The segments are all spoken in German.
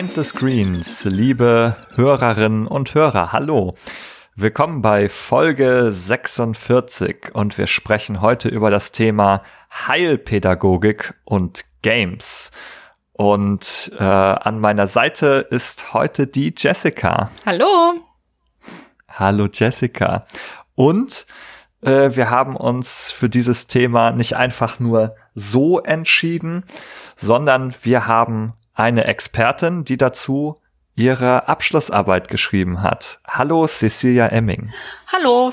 Behind the Screens, liebe Hörerinnen und Hörer, hallo. Willkommen bei Folge 46 und wir sprechen heute über das Thema Heilpädagogik und Games. Und äh, an meiner Seite ist heute die Jessica. Hallo. Hallo Jessica. Und äh, wir haben uns für dieses Thema nicht einfach nur so entschieden, sondern wir haben eine Expertin, die dazu ihre Abschlussarbeit geschrieben hat. Hallo Cecilia Emming. Hallo.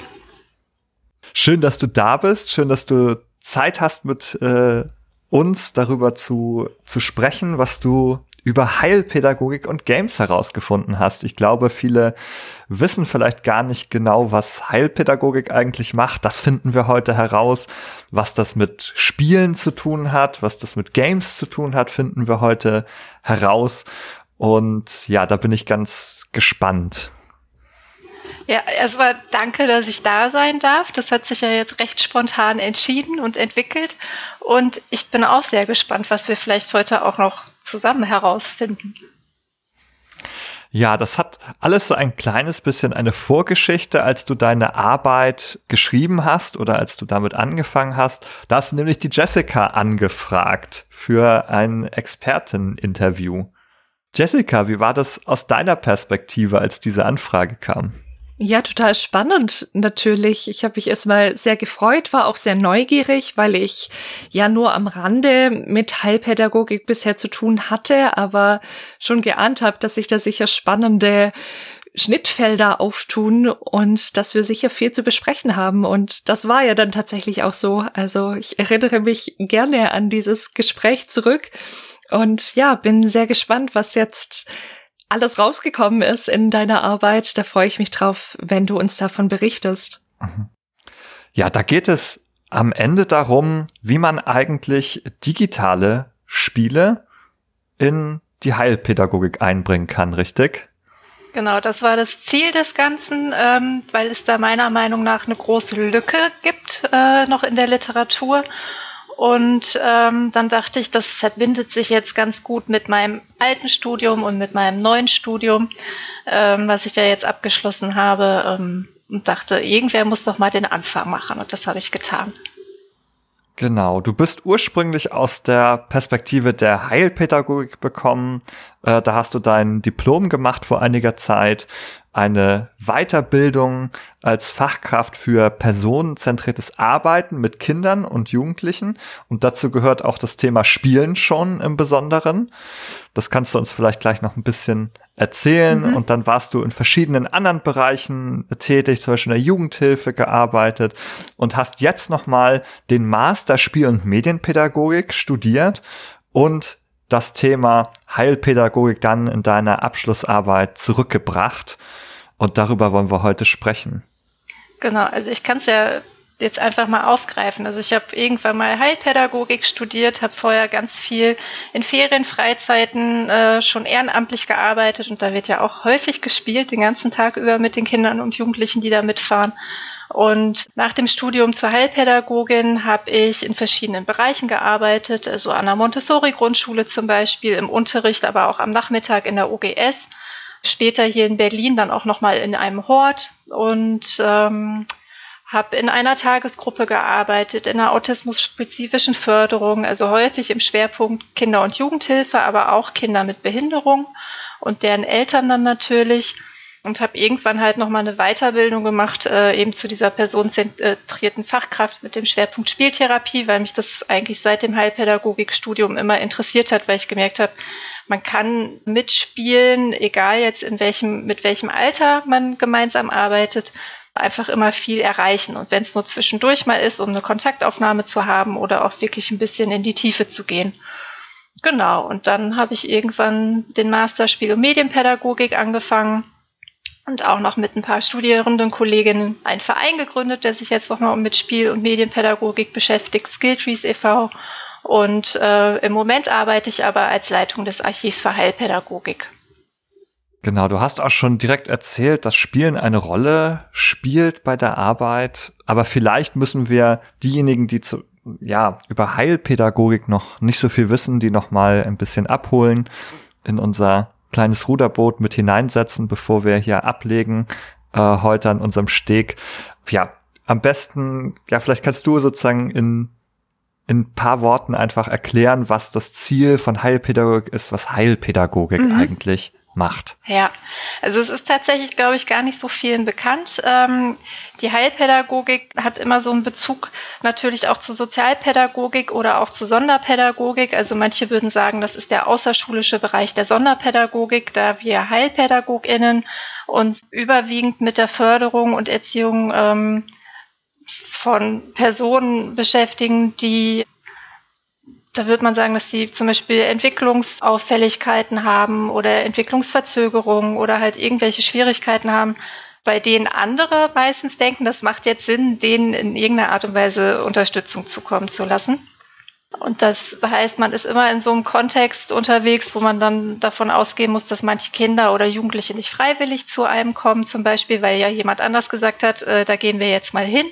Schön, dass du da bist. Schön, dass du Zeit hast, mit äh, uns darüber zu, zu sprechen, was du über Heilpädagogik und Games herausgefunden hast. Ich glaube, viele wissen vielleicht gar nicht genau, was Heilpädagogik eigentlich macht. Das finden wir heute heraus. Was das mit Spielen zu tun hat, was das mit Games zu tun hat, finden wir heute heraus. Und ja, da bin ich ganz gespannt. Ja, erstmal danke, dass ich da sein darf. Das hat sich ja jetzt recht spontan entschieden und entwickelt. Und ich bin auch sehr gespannt, was wir vielleicht heute auch noch zusammen herausfinden. Ja, das hat alles so ein kleines bisschen eine Vorgeschichte, als du deine Arbeit geschrieben hast oder als du damit angefangen hast. Da hast du nämlich die Jessica angefragt für ein Experteninterview. Jessica, wie war das aus deiner Perspektive, als diese Anfrage kam? Ja, total spannend natürlich. Ich habe mich erstmal sehr gefreut, war auch sehr neugierig, weil ich ja nur am Rande mit Heilpädagogik bisher zu tun hatte, aber schon geahnt habe, dass sich da sicher spannende Schnittfelder auftun und dass wir sicher viel zu besprechen haben. Und das war ja dann tatsächlich auch so. Also ich erinnere mich gerne an dieses Gespräch zurück und ja, bin sehr gespannt, was jetzt alles rausgekommen ist in deiner Arbeit. Da freue ich mich drauf, wenn du uns davon berichtest. Mhm. Ja, da geht es am Ende darum, wie man eigentlich digitale Spiele in die Heilpädagogik einbringen kann, richtig? Genau, das war das Ziel des Ganzen, ähm, weil es da meiner Meinung nach eine große Lücke gibt äh, noch in der Literatur. Und ähm, dann dachte ich, das verbindet sich jetzt ganz gut mit meinem alten Studium und mit meinem neuen Studium, ähm, was ich ja jetzt abgeschlossen habe. Ähm, und dachte, irgendwer muss doch mal den Anfang machen. Und das habe ich getan. Genau, du bist ursprünglich aus der Perspektive der Heilpädagogik bekommen. Äh, da hast du dein Diplom gemacht vor einiger Zeit eine Weiterbildung als Fachkraft für personenzentriertes Arbeiten mit Kindern und Jugendlichen. Und dazu gehört auch das Thema Spielen schon im Besonderen. Das kannst du uns vielleicht gleich noch ein bisschen erzählen. Mhm. Und dann warst du in verschiedenen anderen Bereichen tätig, zum Beispiel in der Jugendhilfe gearbeitet und hast jetzt nochmal den Master Spiel- und Medienpädagogik studiert und das Thema Heilpädagogik dann in deiner Abschlussarbeit zurückgebracht. Und darüber wollen wir heute sprechen. Genau, also ich kann es ja jetzt einfach mal aufgreifen. Also ich habe irgendwann mal Heilpädagogik studiert, habe vorher ganz viel in Ferien, Freizeiten äh, schon ehrenamtlich gearbeitet und da wird ja auch häufig gespielt, den ganzen Tag über mit den Kindern und Jugendlichen, die da mitfahren. Und nach dem Studium zur Heilpädagogin habe ich in verschiedenen Bereichen gearbeitet, also an der Montessori-Grundschule zum Beispiel, im Unterricht, aber auch am Nachmittag in der OGS später hier in Berlin dann auch nochmal in einem Hort und ähm, habe in einer Tagesgruppe gearbeitet, in einer autismusspezifischen Förderung, also häufig im Schwerpunkt Kinder- und Jugendhilfe, aber auch Kinder mit Behinderung und deren Eltern dann natürlich und habe irgendwann halt nochmal eine Weiterbildung gemacht, äh, eben zu dieser personenzentrierten Fachkraft mit dem Schwerpunkt Spieltherapie, weil mich das eigentlich seit dem Heilpädagogikstudium immer interessiert hat, weil ich gemerkt habe, man kann mitspielen, egal jetzt in welchem, mit welchem Alter man gemeinsam arbeitet, einfach immer viel erreichen. Und wenn es nur zwischendurch mal ist, um eine Kontaktaufnahme zu haben oder auch wirklich ein bisschen in die Tiefe zu gehen. Genau, und dann habe ich irgendwann den Master Spiel- und Medienpädagogik angefangen und auch noch mit ein paar studierenden Kolleginnen einen Verein gegründet, der sich jetzt nochmal mit Spiel- und Medienpädagogik beschäftigt, Skilltrees e.V. Und äh, im Moment arbeite ich aber als Leitung des Archivs für Heilpädagogik. Genau, du hast auch schon direkt erzählt, dass Spielen eine Rolle spielt bei der Arbeit. Aber vielleicht müssen wir diejenigen, die zu, ja, über Heilpädagogik noch nicht so viel wissen, die noch mal ein bisschen abholen. in unser kleines Ruderboot mit hineinsetzen, bevor wir hier ablegen, äh, heute an unserem Steg. Ja, am besten, ja, vielleicht kannst du sozusagen in in ein paar Worten einfach erklären, was das Ziel von Heilpädagogik ist, was Heilpädagogik mhm. eigentlich macht. Ja, also es ist tatsächlich, glaube ich, gar nicht so vielen bekannt. Ähm, die Heilpädagogik hat immer so einen Bezug natürlich auch zu Sozialpädagogik oder auch zu Sonderpädagogik. Also manche würden sagen, das ist der außerschulische Bereich der Sonderpädagogik, da wir HeilpädagogInnen uns überwiegend mit der Förderung und Erziehung ähm, von Personen beschäftigen, die da wird man sagen, dass die zum Beispiel Entwicklungsauffälligkeiten haben oder Entwicklungsverzögerungen oder halt irgendwelche Schwierigkeiten haben, bei denen andere meistens denken, das macht jetzt Sinn, denen in irgendeiner Art und Weise Unterstützung zukommen zu lassen. Und das heißt, man ist immer in so einem Kontext unterwegs, wo man dann davon ausgehen muss, dass manche Kinder oder Jugendliche nicht freiwillig zu einem kommen, zum Beispiel, weil ja jemand anders gesagt hat, äh, da gehen wir jetzt mal hin.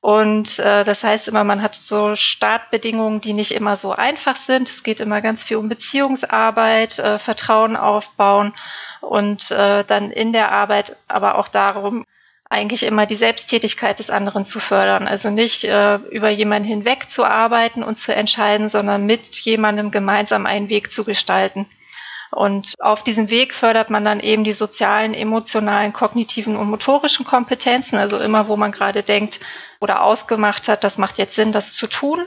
Und äh, das heißt immer, man hat so Startbedingungen, die nicht immer so einfach sind. Es geht immer ganz viel um Beziehungsarbeit, äh, Vertrauen aufbauen und äh, dann in der Arbeit aber auch darum, eigentlich immer die Selbsttätigkeit des anderen zu fördern. Also nicht äh, über jemanden hinweg zu arbeiten und zu entscheiden, sondern mit jemandem gemeinsam einen Weg zu gestalten. Und auf diesem Weg fördert man dann eben die sozialen, emotionalen, kognitiven und motorischen Kompetenzen. Also immer, wo man gerade denkt oder ausgemacht hat, das macht jetzt Sinn, das zu tun.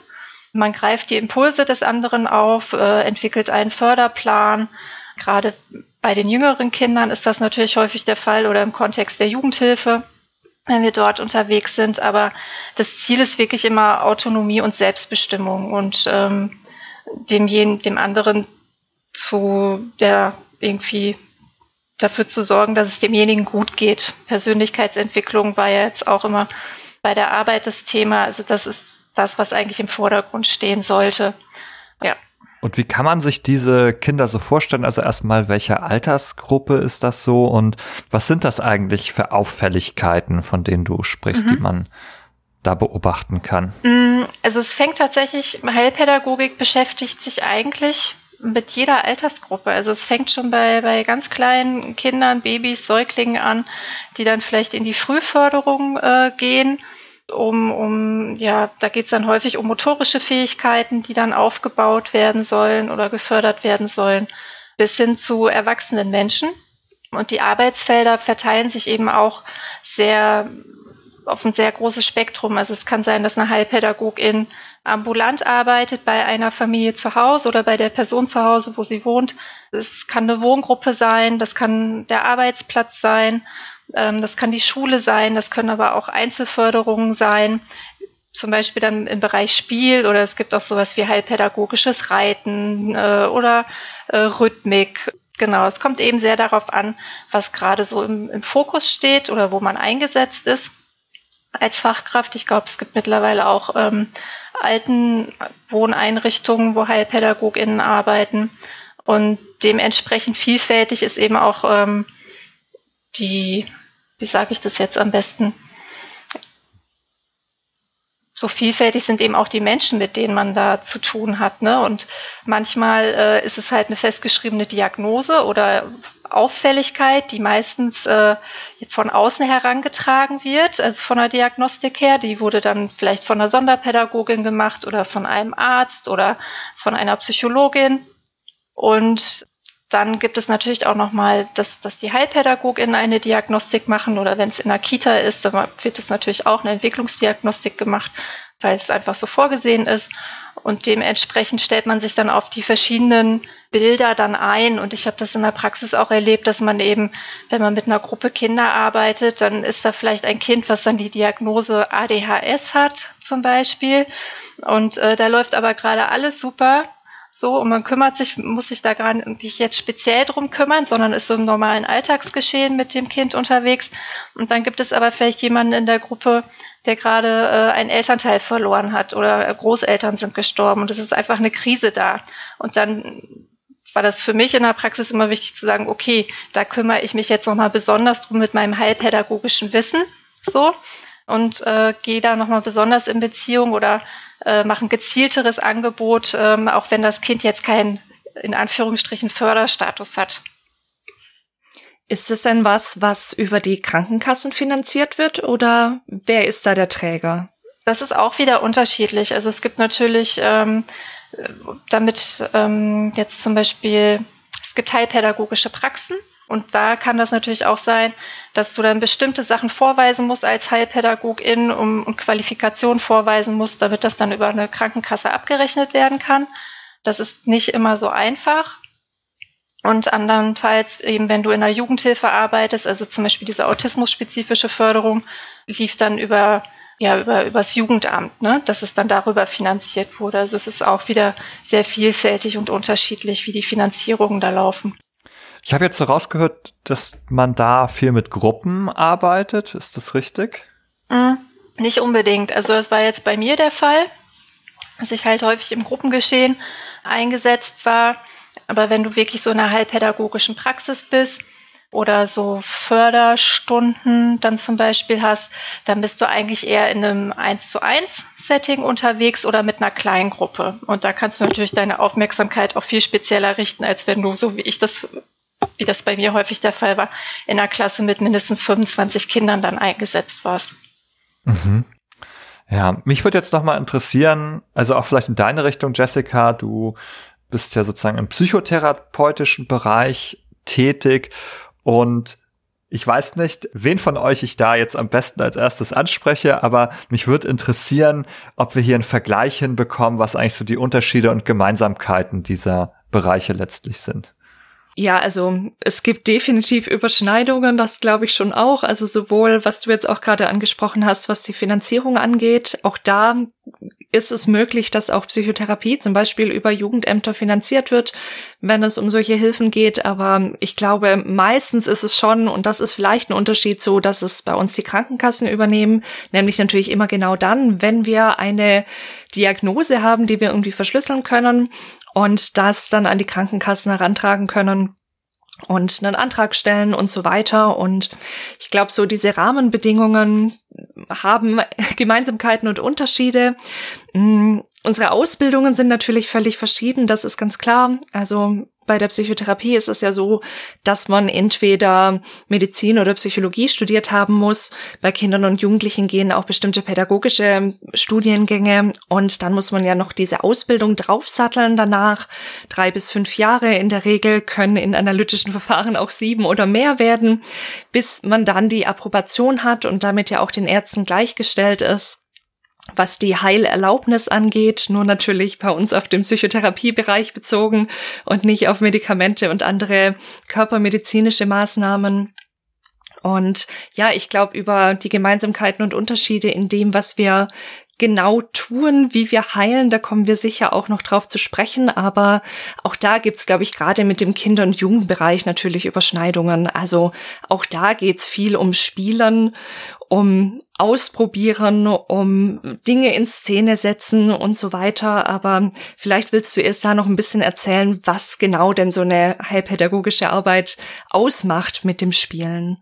Man greift die Impulse des anderen auf, äh, entwickelt einen Förderplan. Gerade bei den jüngeren Kindern ist das natürlich häufig der Fall oder im Kontext der Jugendhilfe, wenn wir dort unterwegs sind. Aber das Ziel ist wirklich immer Autonomie und Selbstbestimmung und ähm, dem, dem anderen zu, ja, irgendwie dafür zu sorgen, dass es demjenigen gut geht. Persönlichkeitsentwicklung war ja jetzt auch immer bei der Arbeit das Thema. Also das ist das, was eigentlich im Vordergrund stehen sollte. Und wie kann man sich diese Kinder so vorstellen? Also erstmal, welche Altersgruppe ist das so und was sind das eigentlich für Auffälligkeiten, von denen du sprichst, mhm. die man da beobachten kann? Mm, also es fängt tatsächlich, Heilpädagogik beschäftigt sich eigentlich mit jeder Altersgruppe. Also es fängt schon bei, bei ganz kleinen Kindern, Babys, Säuglingen an, die dann vielleicht in die Frühförderung äh, gehen. Um, um, ja, da geht es dann häufig um motorische Fähigkeiten, die dann aufgebaut werden sollen oder gefördert werden sollen, bis hin zu erwachsenen Menschen. Und die Arbeitsfelder verteilen sich eben auch sehr auf ein sehr großes Spektrum. Also es kann sein, dass eine Heilpädagogin ambulant arbeitet bei einer Familie zu Hause oder bei der Person zu Hause, wo sie wohnt. Es kann eine Wohngruppe sein, das kann der Arbeitsplatz sein, das kann die Schule sein, das können aber auch Einzelförderungen sein, zum Beispiel dann im Bereich Spiel oder es gibt auch sowas wie heilpädagogisches Reiten äh, oder äh, Rhythmik. Genau, es kommt eben sehr darauf an, was gerade so im, im Fokus steht oder wo man eingesetzt ist als Fachkraft. Ich glaube, es gibt mittlerweile auch ähm, alten Wohneinrichtungen, wo HeilpädagogInnen arbeiten. Und dementsprechend vielfältig ist eben auch ähm, die, wie sage ich das jetzt am besten, so vielfältig sind eben auch die Menschen, mit denen man da zu tun hat. Ne? Und manchmal äh, ist es halt eine festgeschriebene Diagnose oder Auffälligkeit, die meistens äh, von außen herangetragen wird, also von der Diagnostik her. Die wurde dann vielleicht von einer Sonderpädagogin gemacht oder von einem Arzt oder von einer Psychologin. Und dann gibt es natürlich auch nochmal, dass, dass die Heilpädagoginnen eine Diagnostik machen oder wenn es in der Kita ist, dann wird es natürlich auch eine Entwicklungsdiagnostik gemacht, weil es einfach so vorgesehen ist. Und dementsprechend stellt man sich dann auf die verschiedenen Bilder dann ein. Und ich habe das in der Praxis auch erlebt, dass man eben, wenn man mit einer Gruppe Kinder arbeitet, dann ist da vielleicht ein Kind, was dann die Diagnose ADHS hat zum Beispiel. Und äh, da läuft aber gerade alles super so und man kümmert sich, muss sich da gar nicht jetzt speziell drum kümmern, sondern ist so im normalen Alltagsgeschehen mit dem Kind unterwegs. Und dann gibt es aber vielleicht jemanden in der Gruppe, der gerade äh, einen Elternteil verloren hat oder Großeltern sind gestorben und es ist einfach eine Krise da. Und dann war das für mich in der Praxis immer wichtig zu sagen, okay, da kümmere ich mich jetzt nochmal besonders drum mit meinem heilpädagogischen Wissen, so und äh, gehe da nochmal besonders in Beziehung oder äh, machen gezielteres Angebot, ähm, auch wenn das Kind jetzt kein in Anführungsstrichen Förderstatus hat. Ist es denn was, was über die Krankenkassen finanziert wird oder wer ist da der Träger? Das ist auch wieder unterschiedlich. Also es gibt natürlich ähm, damit ähm, jetzt zum Beispiel, es gibt heilpädagogische Praxen und da kann das natürlich auch sein, dass du dann bestimmte Sachen vorweisen musst als Heilpädagogin um, und Qualifikation vorweisen musst, damit das dann über eine Krankenkasse abgerechnet werden kann. Das ist nicht immer so einfach. Und andernfalls eben, wenn du in der Jugendhilfe arbeitest, also zum Beispiel diese autismusspezifische Förderung, lief dann über ja über übers Jugendamt, ne, dass es dann darüber finanziert wurde. Also es ist auch wieder sehr vielfältig und unterschiedlich, wie die Finanzierungen da laufen. Ich habe jetzt so rausgehört, dass man da viel mit Gruppen arbeitet. Ist das richtig? Mm, nicht unbedingt. Also es war jetzt bei mir der Fall, dass ich halt häufig im Gruppengeschehen eingesetzt war. Aber wenn du wirklich so in einer halbpädagogischen Praxis bist oder so Förderstunden dann zum Beispiel hast, dann bist du eigentlich eher in einem 1 zu 1 Setting unterwegs oder mit einer kleinen Gruppe. Und da kannst du natürlich deine Aufmerksamkeit auch viel spezieller richten, als wenn du, so wie ich das, wie das bei mir häufig der Fall war, in einer Klasse mit mindestens 25 Kindern dann eingesetzt warst. Mhm. Ja, mich würde jetzt noch mal interessieren, also auch vielleicht in deine Richtung, Jessica, du bist ja sozusagen im psychotherapeutischen Bereich tätig und ich weiß nicht, wen von euch ich da jetzt am besten als erstes anspreche, aber mich würde interessieren, ob wir hier einen Vergleich hinbekommen, was eigentlich so die Unterschiede und Gemeinsamkeiten dieser Bereiche letztlich sind. Ja, also es gibt definitiv Überschneidungen, das glaube ich schon auch. Also sowohl, was du jetzt auch gerade angesprochen hast, was die Finanzierung angeht, auch da ist es möglich, dass auch Psychotherapie zum Beispiel über Jugendämter finanziert wird, wenn es um solche Hilfen geht. Aber ich glaube, meistens ist es schon, und das ist vielleicht ein Unterschied so, dass es bei uns die Krankenkassen übernehmen, nämlich natürlich immer genau dann, wenn wir eine Diagnose haben, die wir irgendwie verschlüsseln können und das dann an die Krankenkassen herantragen können und einen Antrag stellen und so weiter. Und ich glaube, so diese Rahmenbedingungen haben Gemeinsamkeiten und Unterschiede. Mm, unsere Ausbildungen sind natürlich völlig verschieden, das ist ganz klar. Also bei der Psychotherapie ist es ja so, dass man entweder Medizin oder Psychologie studiert haben muss. Bei Kindern und Jugendlichen gehen auch bestimmte pädagogische Studiengänge und dann muss man ja noch diese Ausbildung draufsatteln danach. Drei bis fünf Jahre in der Regel können in analytischen Verfahren auch sieben oder mehr werden, bis man dann die Approbation hat und damit ja auch den Ärzten gleichgestellt ist was die Heilerlaubnis angeht, nur natürlich bei uns auf dem Psychotherapiebereich bezogen und nicht auf Medikamente und andere körpermedizinische Maßnahmen. Und ja, ich glaube, über die Gemeinsamkeiten und Unterschiede in dem, was wir genau tun, wie wir heilen, da kommen wir sicher auch noch drauf zu sprechen. Aber auch da gibt's, glaube ich, gerade mit dem Kinder- und Jugendbereich natürlich Überschneidungen. Also auch da geht's viel um Spielen, um Ausprobieren, um Dinge in Szene setzen und so weiter. Aber vielleicht willst du erst da noch ein bisschen erzählen, was genau denn so eine heilpädagogische Arbeit ausmacht mit dem Spielen.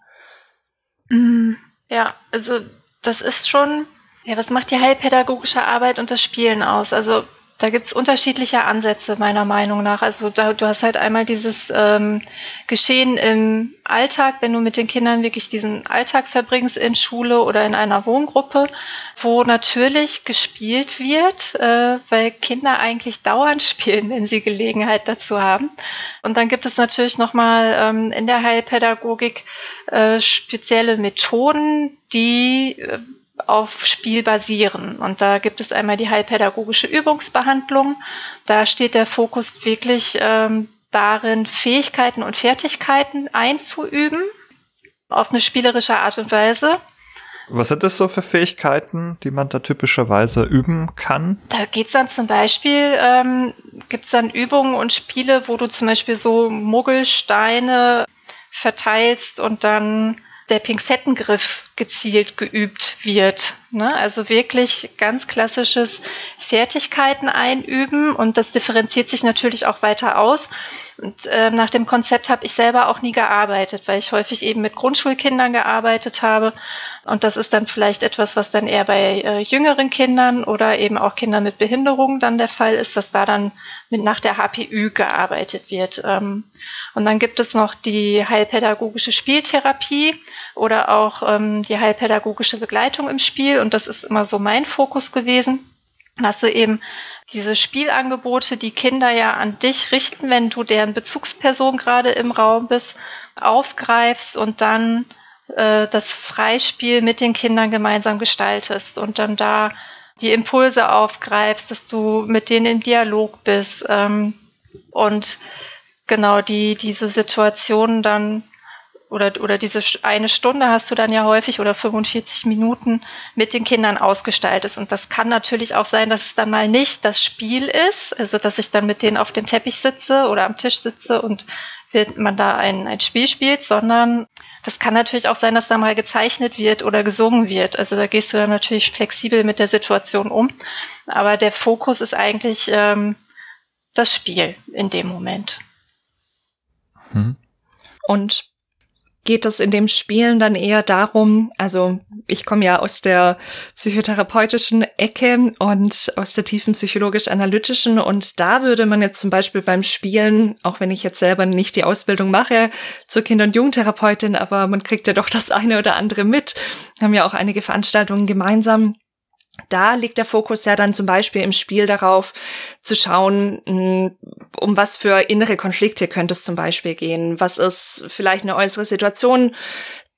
Mm, ja, also das ist schon ja, was macht die heilpädagogische Arbeit und das Spielen aus? Also da gibt's unterschiedliche Ansätze meiner Meinung nach. Also da, du hast halt einmal dieses ähm, Geschehen im Alltag, wenn du mit den Kindern wirklich diesen Alltag verbringst in Schule oder in einer Wohngruppe, wo natürlich gespielt wird, äh, weil Kinder eigentlich dauernd spielen, wenn sie Gelegenheit dazu haben. Und dann gibt es natürlich nochmal ähm, in der Heilpädagogik äh, spezielle Methoden, die äh, auf Spiel basieren. Und da gibt es einmal die heilpädagogische Übungsbehandlung. Da steht der Fokus wirklich ähm, darin, Fähigkeiten und Fertigkeiten einzuüben auf eine spielerische Art und Weise. Was sind das so für Fähigkeiten, die man da typischerweise üben kann? Da geht's dann zum Beispiel, ähm, gibt es dann Übungen und Spiele, wo du zum Beispiel so Muggelsteine verteilst und dann der Pinzettengriff gezielt geübt wird. Ne? Also wirklich ganz klassisches Fertigkeiten einüben und das differenziert sich natürlich auch weiter aus. Und äh, nach dem Konzept habe ich selber auch nie gearbeitet, weil ich häufig eben mit Grundschulkindern gearbeitet habe Und das ist dann vielleicht etwas, was dann eher bei äh, jüngeren Kindern oder eben auch Kindern mit Behinderungen dann der Fall ist, dass da dann mit nach der HPÜ gearbeitet wird. Ähm, und dann gibt es noch die heilpädagogische Spieltherapie oder auch ähm, die heilpädagogische Begleitung im Spiel. Und das ist immer so mein Fokus gewesen. Hast du eben diese Spielangebote, die Kinder ja an dich richten, wenn du deren Bezugsperson gerade im Raum bist, aufgreifst und dann äh, das Freispiel mit den Kindern gemeinsam gestaltest und dann da die Impulse aufgreifst, dass du mit denen im Dialog bist ähm, und genau die diese Situation dann oder, oder diese eine Stunde hast du dann ja häufig oder 45 Minuten mit den Kindern ausgestaltet. Und das kann natürlich auch sein, dass es dann mal nicht das Spiel ist, also dass ich dann mit denen auf dem Teppich sitze oder am Tisch sitze und man da ein, ein Spiel spielt, sondern das kann natürlich auch sein, dass da mal gezeichnet wird oder gesungen wird. Also da gehst du dann natürlich flexibel mit der Situation um. Aber der Fokus ist eigentlich ähm, das Spiel in dem Moment. Hm. Und geht es in dem Spielen dann eher darum, also ich komme ja aus der psychotherapeutischen Ecke und aus der tiefen psychologisch-analytischen und da würde man jetzt zum Beispiel beim Spielen, auch wenn ich jetzt selber nicht die Ausbildung mache zur Kinder- und Jugendtherapeutin, aber man kriegt ja doch das eine oder andere mit, haben ja auch einige Veranstaltungen gemeinsam da liegt der Fokus ja dann zum Beispiel im Spiel darauf, zu schauen, hm, um was für innere Konflikte könnte es zum Beispiel gehen. Was ist vielleicht eine äußere Situation,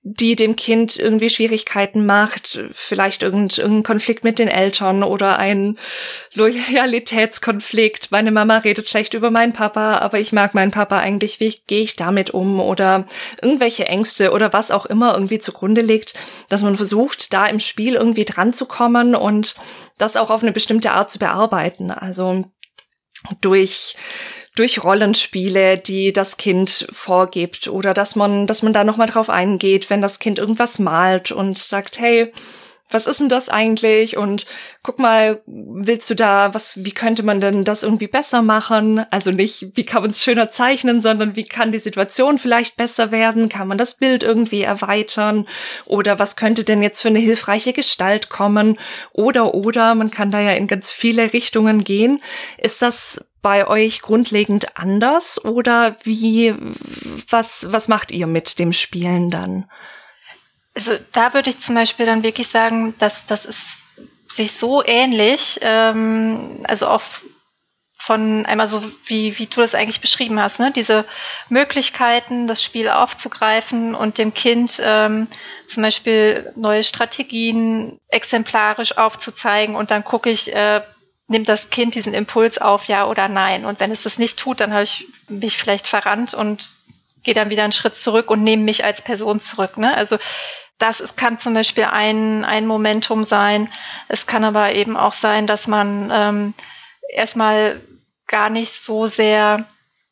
die dem Kind irgendwie Schwierigkeiten macht, vielleicht irgendein Konflikt mit den Eltern oder ein Loyalitätskonflikt. Meine Mama redet schlecht über meinen Papa, aber ich mag meinen Papa eigentlich. Wie gehe ich damit um? Oder irgendwelche Ängste oder was auch immer irgendwie zugrunde liegt, dass man versucht, da im Spiel irgendwie dran zu kommen und das auch auf eine bestimmte Art zu bearbeiten. Also durch durch Rollenspiele, die das Kind vorgibt oder dass man, dass man da nochmal drauf eingeht, wenn das Kind irgendwas malt und sagt, hey, was ist denn das eigentlich? Und guck mal, willst du da, was, wie könnte man denn das irgendwie besser machen? Also nicht, wie kann man es schöner zeichnen, sondern wie kann die Situation vielleicht besser werden? Kann man das Bild irgendwie erweitern? Oder was könnte denn jetzt für eine hilfreiche Gestalt kommen? Oder, oder, man kann da ja in ganz viele Richtungen gehen. Ist das bei euch grundlegend anders oder wie, was, was macht ihr mit dem Spielen dann? Also da würde ich zum Beispiel dann wirklich sagen, dass das ist sich so ähnlich, ähm, also auch von einmal so, wie, wie du das eigentlich beschrieben hast, ne? diese Möglichkeiten, das Spiel aufzugreifen und dem Kind ähm, zum Beispiel neue Strategien exemplarisch aufzuzeigen und dann gucke ich, äh, nimmt das Kind diesen Impuls auf, ja oder nein. Und wenn es das nicht tut, dann habe ich mich vielleicht verrannt und gehe dann wieder einen Schritt zurück und nehme mich als Person zurück. Ne? Also das ist, kann zum Beispiel ein, ein Momentum sein. Es kann aber eben auch sein, dass man ähm, erstmal gar nicht so sehr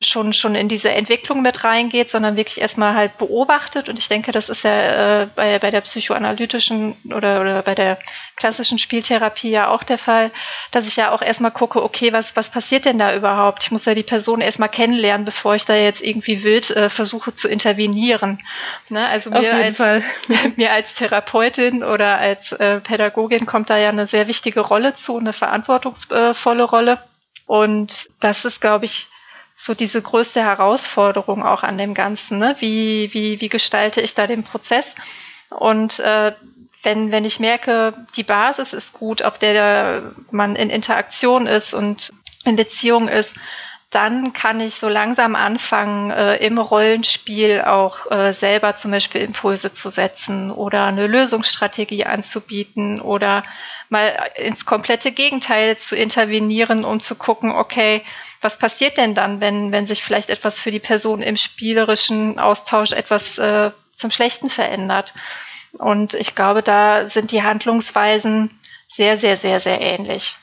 schon, schon in diese Entwicklung mit reingeht, sondern wirklich erstmal halt beobachtet. Und ich denke, das ist ja äh, bei, bei der psychoanalytischen oder, oder bei der klassischen Spieltherapie ja auch der Fall, dass ich ja auch erstmal gucke, okay, was, was passiert denn da überhaupt? Ich muss ja die Person erstmal kennenlernen, bevor ich da jetzt irgendwie wild äh, versuche zu intervenieren. Ne? Also mir als, mir als Therapeutin oder als äh, Pädagogin kommt da ja eine sehr wichtige Rolle zu, eine verantwortungsvolle Rolle. Und das ist, glaube ich, so diese größte Herausforderung auch an dem Ganzen. Ne? Wie, wie, wie gestalte ich da den Prozess? Und äh, wenn, wenn ich merke, die Basis ist gut, auf der man in Interaktion ist und in Beziehung ist, dann kann ich so langsam anfangen, äh, im Rollenspiel auch äh, selber zum Beispiel Impulse zu setzen oder eine Lösungsstrategie anzubieten oder mal ins komplette Gegenteil zu intervenieren, um zu gucken, okay, was passiert denn dann, wenn, wenn sich vielleicht etwas für die Person im spielerischen Austausch etwas äh, zum Schlechten verändert? Und ich glaube, da sind die Handlungsweisen sehr, sehr, sehr, sehr ähnlich.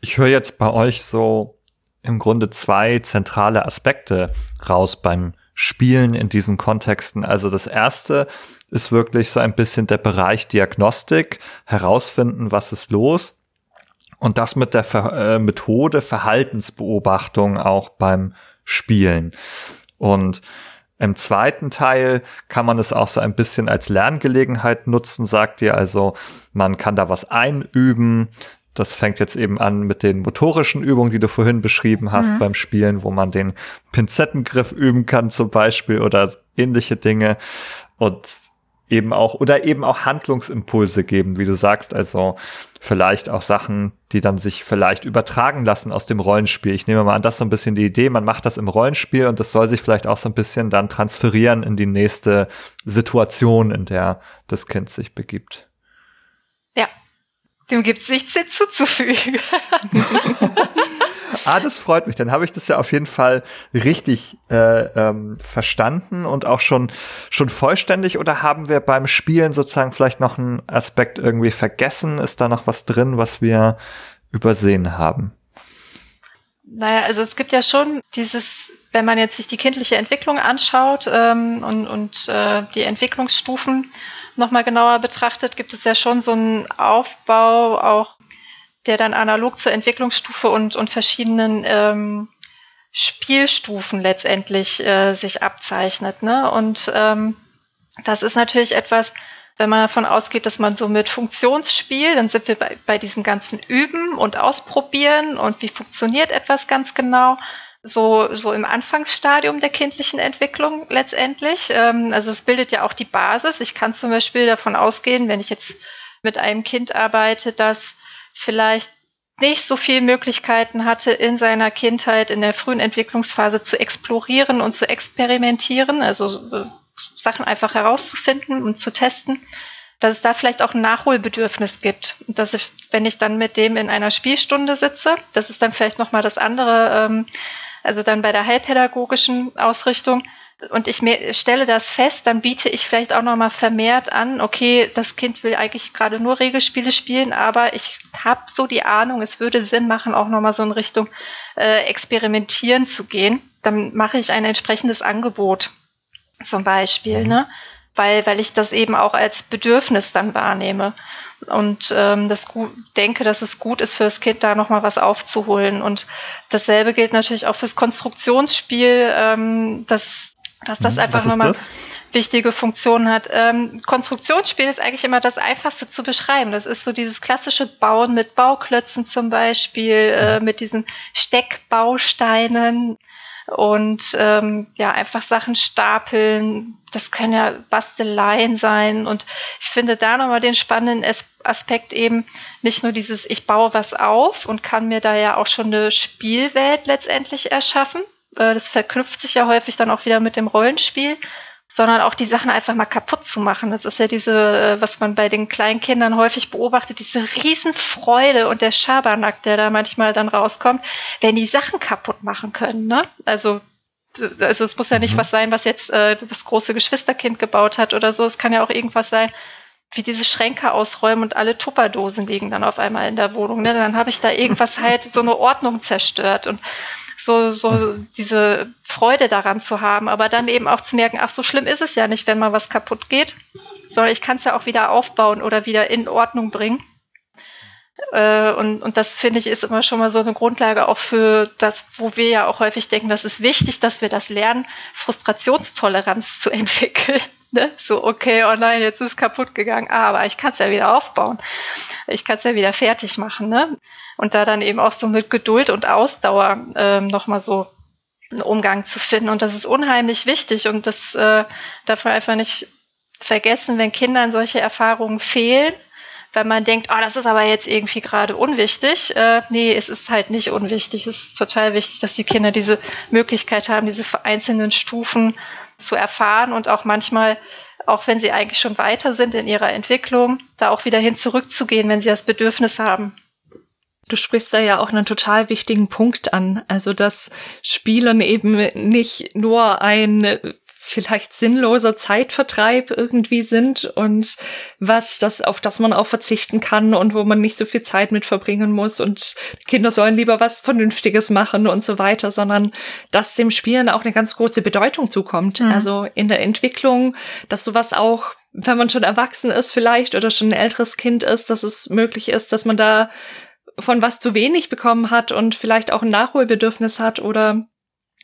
Ich höre jetzt bei euch so im Grunde zwei zentrale Aspekte raus beim Spielen in diesen Kontexten. Also das erste ist wirklich so ein bisschen der Bereich Diagnostik, herausfinden, was ist los und das mit der Ver äh, Methode Verhaltensbeobachtung auch beim Spielen. Und Im zweiten Teil kann man es auch so ein bisschen als Lerngelegenheit nutzen, sagt ihr. Also man kann da was einüben. Das fängt jetzt eben an mit den motorischen Übungen, die du vorhin beschrieben hast mhm. beim Spielen, wo man den Pinzettengriff üben kann zum Beispiel oder ähnliche Dinge. Und eben auch oder eben auch Handlungsimpulse geben, wie du sagst, also vielleicht auch Sachen, die dann sich vielleicht übertragen lassen aus dem Rollenspiel. Ich nehme mal an, das ist so ein bisschen die Idee, man macht das im Rollenspiel und das soll sich vielleicht auch so ein bisschen dann transferieren in die nächste Situation, in der das Kind sich begibt. Ja, dem gibt's nichts hinzuzufügen. ah, das freut mich. Dann habe ich das ja auf jeden Fall richtig äh, ähm, verstanden und auch schon schon vollständig. Oder haben wir beim Spielen sozusagen vielleicht noch einen Aspekt irgendwie vergessen? Ist da noch was drin, was wir übersehen haben? Naja, also es gibt ja schon dieses, wenn man jetzt sich die kindliche Entwicklung anschaut ähm, und, und äh, die Entwicklungsstufen nochmal genauer betrachtet, gibt es ja schon so einen Aufbau auch der dann analog zur Entwicklungsstufe und, und verschiedenen ähm, Spielstufen letztendlich äh, sich abzeichnet. Ne? Und ähm, das ist natürlich etwas, wenn man davon ausgeht, dass man so mit Funktionsspiel, dann sind wir bei, bei diesem ganzen Üben und Ausprobieren und wie funktioniert etwas ganz genau, so, so im Anfangsstadium der kindlichen Entwicklung letztendlich. Ähm, also es bildet ja auch die Basis. Ich kann zum Beispiel davon ausgehen, wenn ich jetzt mit einem Kind arbeite, dass vielleicht nicht so viele Möglichkeiten hatte, in seiner Kindheit, in der frühen Entwicklungsphase zu explorieren und zu experimentieren, also äh, Sachen einfach herauszufinden und zu testen, dass es da vielleicht auch ein Nachholbedürfnis gibt. Und dass ich, wenn ich dann mit dem in einer Spielstunde sitze, das ist dann vielleicht nochmal das andere, ähm, also dann bei der heilpädagogischen Ausrichtung, und ich stelle das fest, dann biete ich vielleicht auch nochmal vermehrt an, okay, das Kind will eigentlich gerade nur Regelspiele spielen, aber ich habe so die Ahnung, es würde Sinn machen, auch nochmal so in Richtung äh, Experimentieren zu gehen. Dann mache ich ein entsprechendes Angebot zum Beispiel, mhm. ne? weil, weil ich das eben auch als Bedürfnis dann wahrnehme und ähm, das gut, denke, dass es gut ist für das Kind, da nochmal was aufzuholen. Und dasselbe gilt natürlich auch fürs Konstruktionsspiel, ähm, dass dass das hm, einfach nochmal wichtige Funktionen hat. Ähm, Konstruktionsspiel ist eigentlich immer das Einfachste zu beschreiben. Das ist so dieses klassische Bauen mit Bauklötzen zum Beispiel, äh, mit diesen Steckbausteinen und ähm, ja, einfach Sachen stapeln. Das können ja Basteleien sein. Und ich finde da nochmal den spannenden Aspekt eben nicht nur dieses, ich baue was auf und kann mir da ja auch schon eine Spielwelt letztendlich erschaffen äh, das verknüpft sich ja häufig dann auch wieder mit dem Rollenspiel, sondern auch die Sachen einfach mal kaputt zu machen. Das ist ja diese, äh, was man bei den kleinen Kindern häufig beobachtet, diese Riesenfreude und der Schabernack, der da manchmal dann rauskommt, wenn die Sachen kaputt machen können. Ne? Also also es muss ja nicht mhm. was sein, was jetzt äh, das große Geschwisterkind gebaut hat oder so. Es kann ja auch irgendwas sein, wie diese Schränke ausräumen und alle Tupperdosen liegen dann auf einmal in der Wohnung. Ne? Dann habe ich da irgendwas halt so eine Ordnung zerstört. Und so, so diese Freude daran zu haben, aber dann eben auch zu merken, ach, so schlimm ist es ja nicht, wenn mal was kaputt geht, sondern ich kann es ja auch wieder aufbauen oder wieder in Ordnung bringen. Äh, und, und das finde ich ist immer schon mal so eine Grundlage auch für das, wo wir ja auch häufig denken, das ist wichtig, dass wir das lernen, Frustrationstoleranz zu entwickeln. Ne? So, okay, oh nein, jetzt ist es kaputt gegangen, aber ich kann es ja wieder aufbauen. Ich kann es ja wieder fertig machen. Ne? Und da dann eben auch so mit Geduld und Ausdauer ähm, nochmal so einen Umgang zu finden. Und das ist unheimlich wichtig und das äh, darf man einfach nicht vergessen, wenn Kindern solche Erfahrungen fehlen, wenn man denkt, oh, das ist aber jetzt irgendwie gerade unwichtig. Äh, nee, es ist halt nicht unwichtig. Es ist total wichtig, dass die Kinder diese Möglichkeit haben, diese einzelnen Stufen zu erfahren und auch manchmal, auch wenn sie eigentlich schon weiter sind in ihrer Entwicklung, da auch wieder hin zurückzugehen, wenn sie das Bedürfnis haben. Du sprichst da ja auch einen total wichtigen Punkt an. Also, dass Spielen eben nicht nur ein vielleicht sinnloser Zeitvertreib irgendwie sind und was das, auf das man auch verzichten kann und wo man nicht so viel Zeit mit verbringen muss und Kinder sollen lieber was Vernünftiges machen und so weiter, sondern dass dem Spielen auch eine ganz große Bedeutung zukommt. Mhm. Also in der Entwicklung, dass sowas auch wenn man schon erwachsen ist vielleicht oder schon ein älteres Kind ist, dass es möglich ist, dass man da von was zu wenig bekommen hat und vielleicht auch ein Nachholbedürfnis hat oder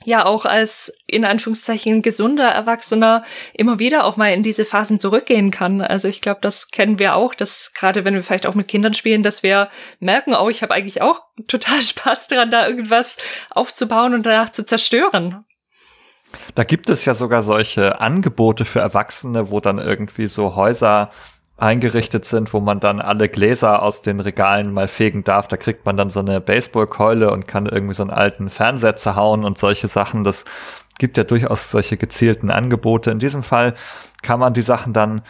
ja auch als in Anführungszeichen gesunder Erwachsener immer wieder auch mal in diese Phasen zurückgehen kann. Also ich glaube, das kennen wir auch, dass gerade wenn wir vielleicht auch mit Kindern spielen, dass wir merken, oh, ich habe eigentlich auch total Spaß dran, da irgendwas aufzubauen und danach zu zerstören. Da gibt es ja sogar solche Angebote für Erwachsene, wo dann irgendwie so Häuser eingerichtet sind, wo man dann alle Gläser aus den Regalen mal fegen darf. Da kriegt man dann so eine Baseballkeule und kann irgendwie so einen alten Fernseher zerhauen und solche Sachen. Das gibt ja durchaus solche gezielten Angebote. In diesem Fall kann man die Sachen dann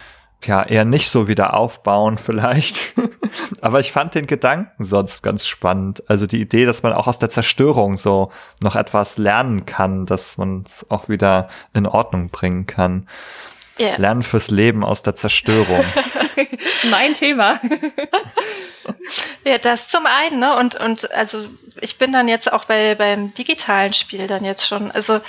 ja eher nicht so wieder aufbauen vielleicht. Aber ich fand den Gedanken sonst ganz spannend. Also die Idee, dass man auch aus der Zerstörung so noch etwas lernen kann, dass man es auch wieder in Ordnung bringen kann. Yeah. Lernen fürs Leben aus der Zerstörung. mein Thema. ja, das zum einen, ne? Und, und also ich bin dann jetzt auch bei, beim digitalen Spiel dann jetzt schon. Also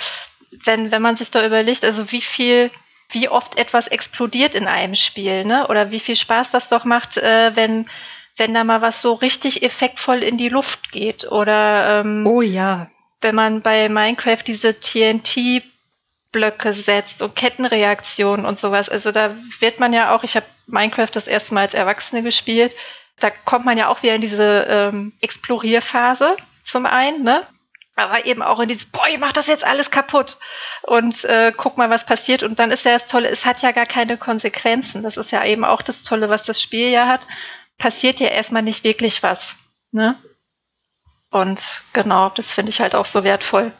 wenn, wenn man sich da überlegt, also wie viel, wie oft etwas explodiert in einem Spiel, ne? Oder wie viel Spaß das doch macht, äh, wenn, wenn da mal was so richtig effektvoll in die Luft geht. Oder ähm, Oh ja. Wenn man bei Minecraft diese TNT Blöcke setzt und Kettenreaktionen und sowas. Also da wird man ja auch, ich habe Minecraft das erste Mal als Erwachsene gespielt, da kommt man ja auch wieder in diese ähm, Explorierphase zum einen, ne? Aber eben auch in dieses, boah, ihr macht das jetzt alles kaputt und äh, guck mal, was passiert. Und dann ist ja das Tolle, es hat ja gar keine Konsequenzen. Das ist ja eben auch das Tolle, was das Spiel ja hat. Passiert ja erstmal nicht wirklich was. Ne? Und genau, das finde ich halt auch so wertvoll.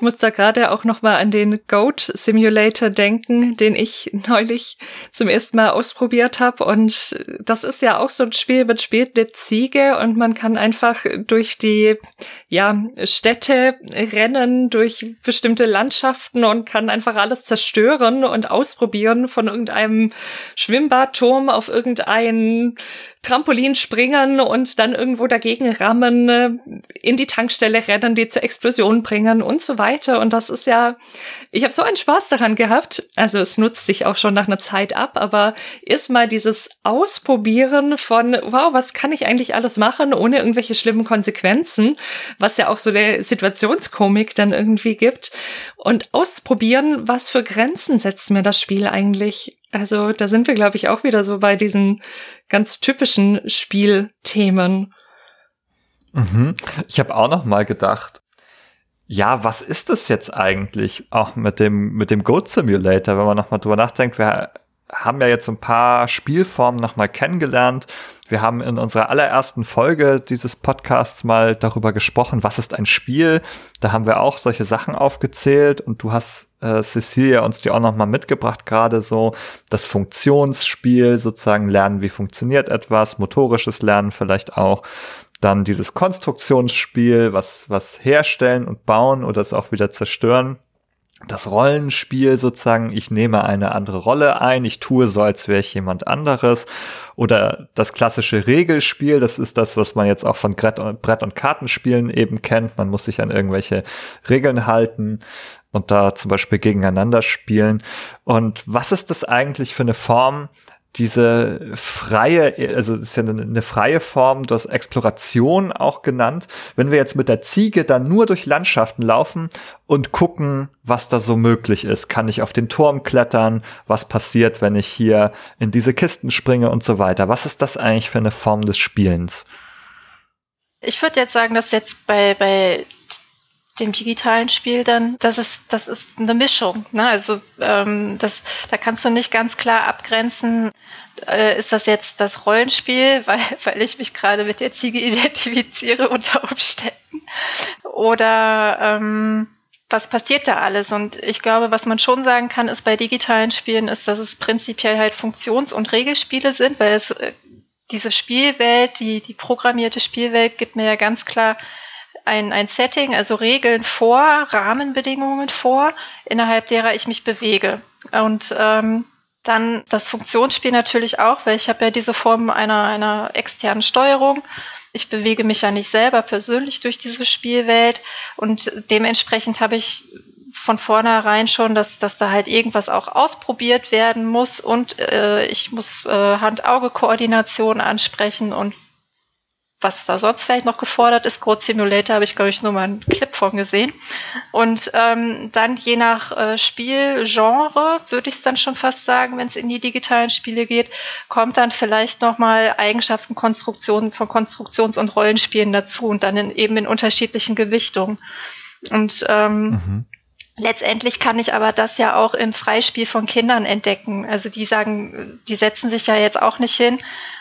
Ich muss da gerade auch noch mal an den Goat Simulator denken, den ich neulich zum ersten Mal ausprobiert habe. Und das ist ja auch so ein Spiel, man spielt eine Ziege und man kann einfach durch die ja, Städte rennen, durch bestimmte Landschaften und kann einfach alles zerstören und ausprobieren von irgendeinem Schwimmbadturm auf irgendeinen Trampolin springen und dann irgendwo dagegen rammen, äh, in die Tankstelle rennen, die zur Explosion bringen und so weiter. Und das ist ja, ich habe so einen Spaß daran gehabt. Also es nutzt sich auch schon nach einer Zeit ab, aber erstmal dieses Ausprobieren von, wow, was kann ich eigentlich alles machen, ohne irgendwelche schlimmen Konsequenzen, was ja auch so eine Situationskomik dann irgendwie gibt. Und ausprobieren, was für Grenzen setzt mir das Spiel eigentlich? Also da sind wir, glaube ich, auch wieder so bei diesen ganz typischen Spielthemen. Mhm. Ich habe auch noch mal gedacht, ja, was ist das jetzt eigentlich auch mit dem mit dem Goat Simulator, wenn man noch mal drüber nachdenkt? Wir haben ja jetzt ein paar Spielformen noch mal kennengelernt. Wir haben in unserer allerersten Folge dieses Podcasts mal darüber gesprochen, was ist ein Spiel. Da haben wir auch solche Sachen aufgezählt und du hast äh, Cecilia uns die auch noch mal mitgebracht, gerade so das Funktionsspiel, sozusagen lernen, wie funktioniert etwas, motorisches Lernen vielleicht auch. Dann dieses Konstruktionsspiel, was, was herstellen und bauen oder es auch wieder zerstören das Rollenspiel sozusagen, ich nehme eine andere Rolle ein, ich tue so, als wäre ich jemand anderes. Oder das klassische Regelspiel, das ist das, was man jetzt auch von Brett- und, Brett und Kartenspielen eben kennt. Man muss sich an irgendwelche Regeln halten und da zum Beispiel gegeneinander spielen. Und was ist das eigentlich für eine Form diese freie, also ist ja eine, freie Form, das Exploration auch genannt. Wenn wir jetzt mit der Ziege dann nur durch Landschaften laufen und gucken, was da so möglich ist, kann ich auf den Turm klettern, was passiert, wenn ich hier in diese Kisten springe und so weiter. Was ist das eigentlich für eine Form des Spielens? Ich würde jetzt sagen, dass jetzt bei, bei dem digitalen Spiel dann, das ist, das ist eine Mischung. Ne? Also ähm, das, da kannst du nicht ganz klar abgrenzen, äh, ist das jetzt das Rollenspiel, weil, weil ich mich gerade mit der Ziege identifiziere unter Umständen. Oder ähm, was passiert da alles? Und ich glaube, was man schon sagen kann, ist bei digitalen Spielen, ist, dass es prinzipiell halt Funktions- und Regelspiele sind, weil es äh, diese Spielwelt, die, die programmierte Spielwelt gibt mir ja ganz klar ein, ein Setting, also Regeln vor, Rahmenbedingungen vor, innerhalb derer ich mich bewege. Und ähm, dann das Funktionsspiel natürlich auch, weil ich habe ja diese Form einer, einer externen Steuerung. Ich bewege mich ja nicht selber persönlich durch diese Spielwelt und dementsprechend habe ich von vornherein schon, dass, dass da halt irgendwas auch ausprobiert werden muss und äh, ich muss äh, Hand-Auge-Koordination ansprechen und was da sonst vielleicht noch gefordert ist. Code Simulator habe ich, glaube ich, nur mal einen Clip von gesehen. Und ähm, dann je nach äh, Spielgenre, würde ich es dann schon fast sagen, wenn es in die digitalen Spiele geht, kommt dann vielleicht nochmal Eigenschaften Konstruktionen von Konstruktions- und Rollenspielen dazu und dann in, eben in unterschiedlichen Gewichtungen. Und ähm, mhm. Letztendlich kann ich aber das ja auch im Freispiel von Kindern entdecken. Also die sagen, die setzen sich ja jetzt auch nicht hin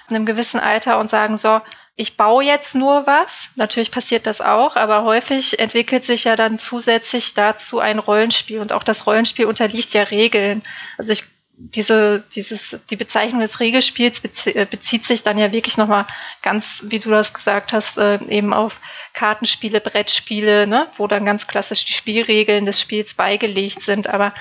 in einem gewissen Alter und sagen so, ich baue jetzt nur was. Natürlich passiert das auch, aber häufig entwickelt sich ja dann zusätzlich dazu ein Rollenspiel und auch das Rollenspiel unterliegt ja Regeln. Also ich diese, dieses, die Bezeichnung des Regelspiels äh, bezieht sich dann ja wirklich nochmal ganz, wie du das gesagt hast, äh, eben auf Kartenspiele, Brettspiele, ne, wo dann ganz klassisch die Spielregeln des Spiels beigelegt sind. Aber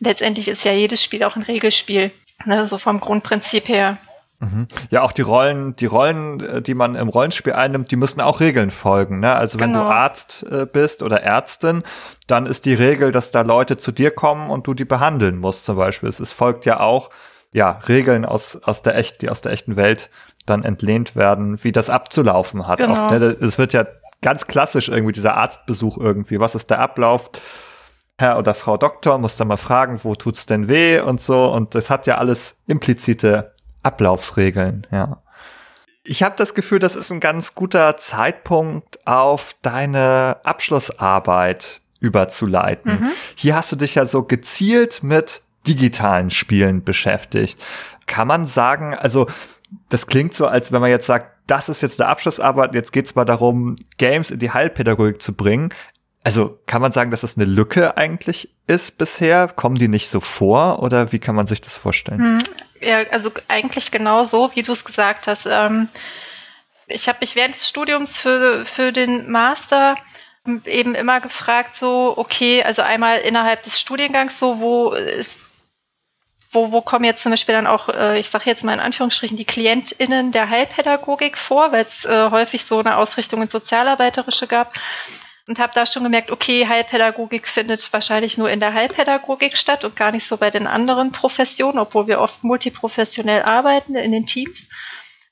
letztendlich ist ja jedes Spiel auch ein Regelspiel, ne, so vom Grundprinzip her. Mhm. Ja, auch die Rollen, die Rollen, äh, die man im Rollenspiel einnimmt, die müssen auch Regeln folgen. Ne? Also wenn genau. du Arzt äh, bist oder Ärztin, dann ist die Regel, dass da Leute zu dir kommen und du die behandeln musst, zum Beispiel. Es, es folgt ja auch ja Regeln aus aus der echt, die aus der echten Welt dann entlehnt werden, wie das abzulaufen hat. Genau. Auch, ne? Es wird ja ganz klassisch irgendwie dieser Arztbesuch irgendwie. Was ist der Ablauf? Herr oder Frau Doktor muss da mal fragen, wo tut's denn weh und so. Und das hat ja alles implizite Ablaufsregeln, ja. Ich habe das Gefühl, das ist ein ganz guter Zeitpunkt, auf deine Abschlussarbeit überzuleiten. Mhm. Hier hast du dich ja so gezielt mit digitalen Spielen beschäftigt. Kann man sagen, also das klingt so, als wenn man jetzt sagt, das ist jetzt der Abschlussarbeit, jetzt geht's mal darum, Games in die Heilpädagogik zu bringen. Also kann man sagen, dass das eine Lücke eigentlich ist bisher? Kommen die nicht so vor oder wie kann man sich das vorstellen? Hm, ja, also eigentlich genau so, wie du es gesagt hast. Ähm, ich habe mich während des Studiums für, für den Master eben immer gefragt, so, okay, also einmal innerhalb des Studiengangs, so, wo ist, wo, wo kommen jetzt zum Beispiel dann auch, äh, ich sage jetzt mal in Anführungsstrichen, die KlientInnen der Heilpädagogik vor, weil es äh, häufig so eine Ausrichtung ins Sozialarbeiterische gab und habe da schon gemerkt, okay, Heilpädagogik findet wahrscheinlich nur in der Heilpädagogik statt und gar nicht so bei den anderen Professionen, obwohl wir oft multiprofessionell arbeiten in den Teams.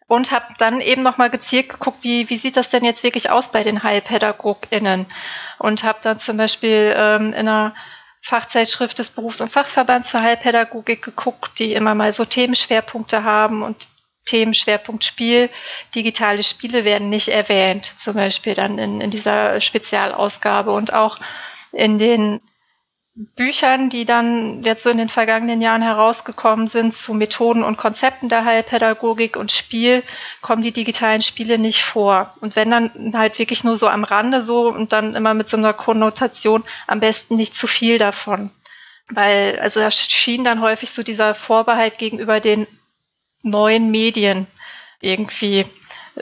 Und habe dann eben nochmal gezielt geguckt, wie, wie sieht das denn jetzt wirklich aus bei den HeilpädagogInnen? Und habe dann zum Beispiel ähm, in einer Fachzeitschrift des Berufs- und Fachverbands für Heilpädagogik geguckt, die immer mal so Themenschwerpunkte haben und Themenschwerpunkt Spiel. Digitale Spiele werden nicht erwähnt, zum Beispiel dann in, in dieser Spezialausgabe und auch in den Büchern, die dann jetzt so in den vergangenen Jahren herausgekommen sind zu Methoden und Konzepten der Heilpädagogik und Spiel, kommen die digitalen Spiele nicht vor. Und wenn dann halt wirklich nur so am Rande so und dann immer mit so einer Konnotation am besten nicht zu viel davon. Weil, also da schien dann häufig so dieser Vorbehalt gegenüber den neuen Medien irgendwie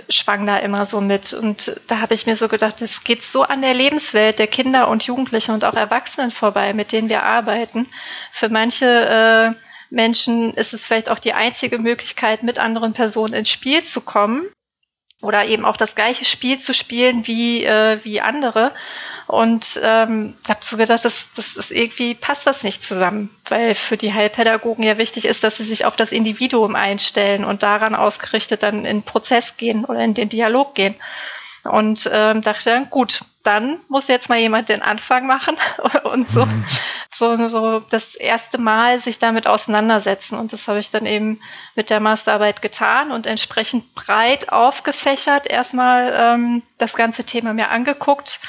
schwang da immer so mit. Und da habe ich mir so gedacht, es geht so an der Lebenswelt der Kinder und Jugendlichen und auch Erwachsenen vorbei, mit denen wir arbeiten. Für manche äh, Menschen ist es vielleicht auch die einzige Möglichkeit, mit anderen Personen ins Spiel zu kommen oder eben auch das gleiche Spiel zu spielen wie, äh, wie andere. Und ähm, habe so gedacht, das, das ist irgendwie passt das nicht zusammen, weil für die Heilpädagogen ja wichtig ist, dass sie sich auf das Individuum einstellen und daran ausgerichtet dann in Prozess gehen oder in den Dialog gehen. Und ähm, dachte dann, gut, dann muss jetzt mal jemand den Anfang machen und so, mhm. so, so das erste Mal sich damit auseinandersetzen. Und das habe ich dann eben mit der Masterarbeit getan und entsprechend breit aufgefächert erstmal ähm, das ganze Thema mir angeguckt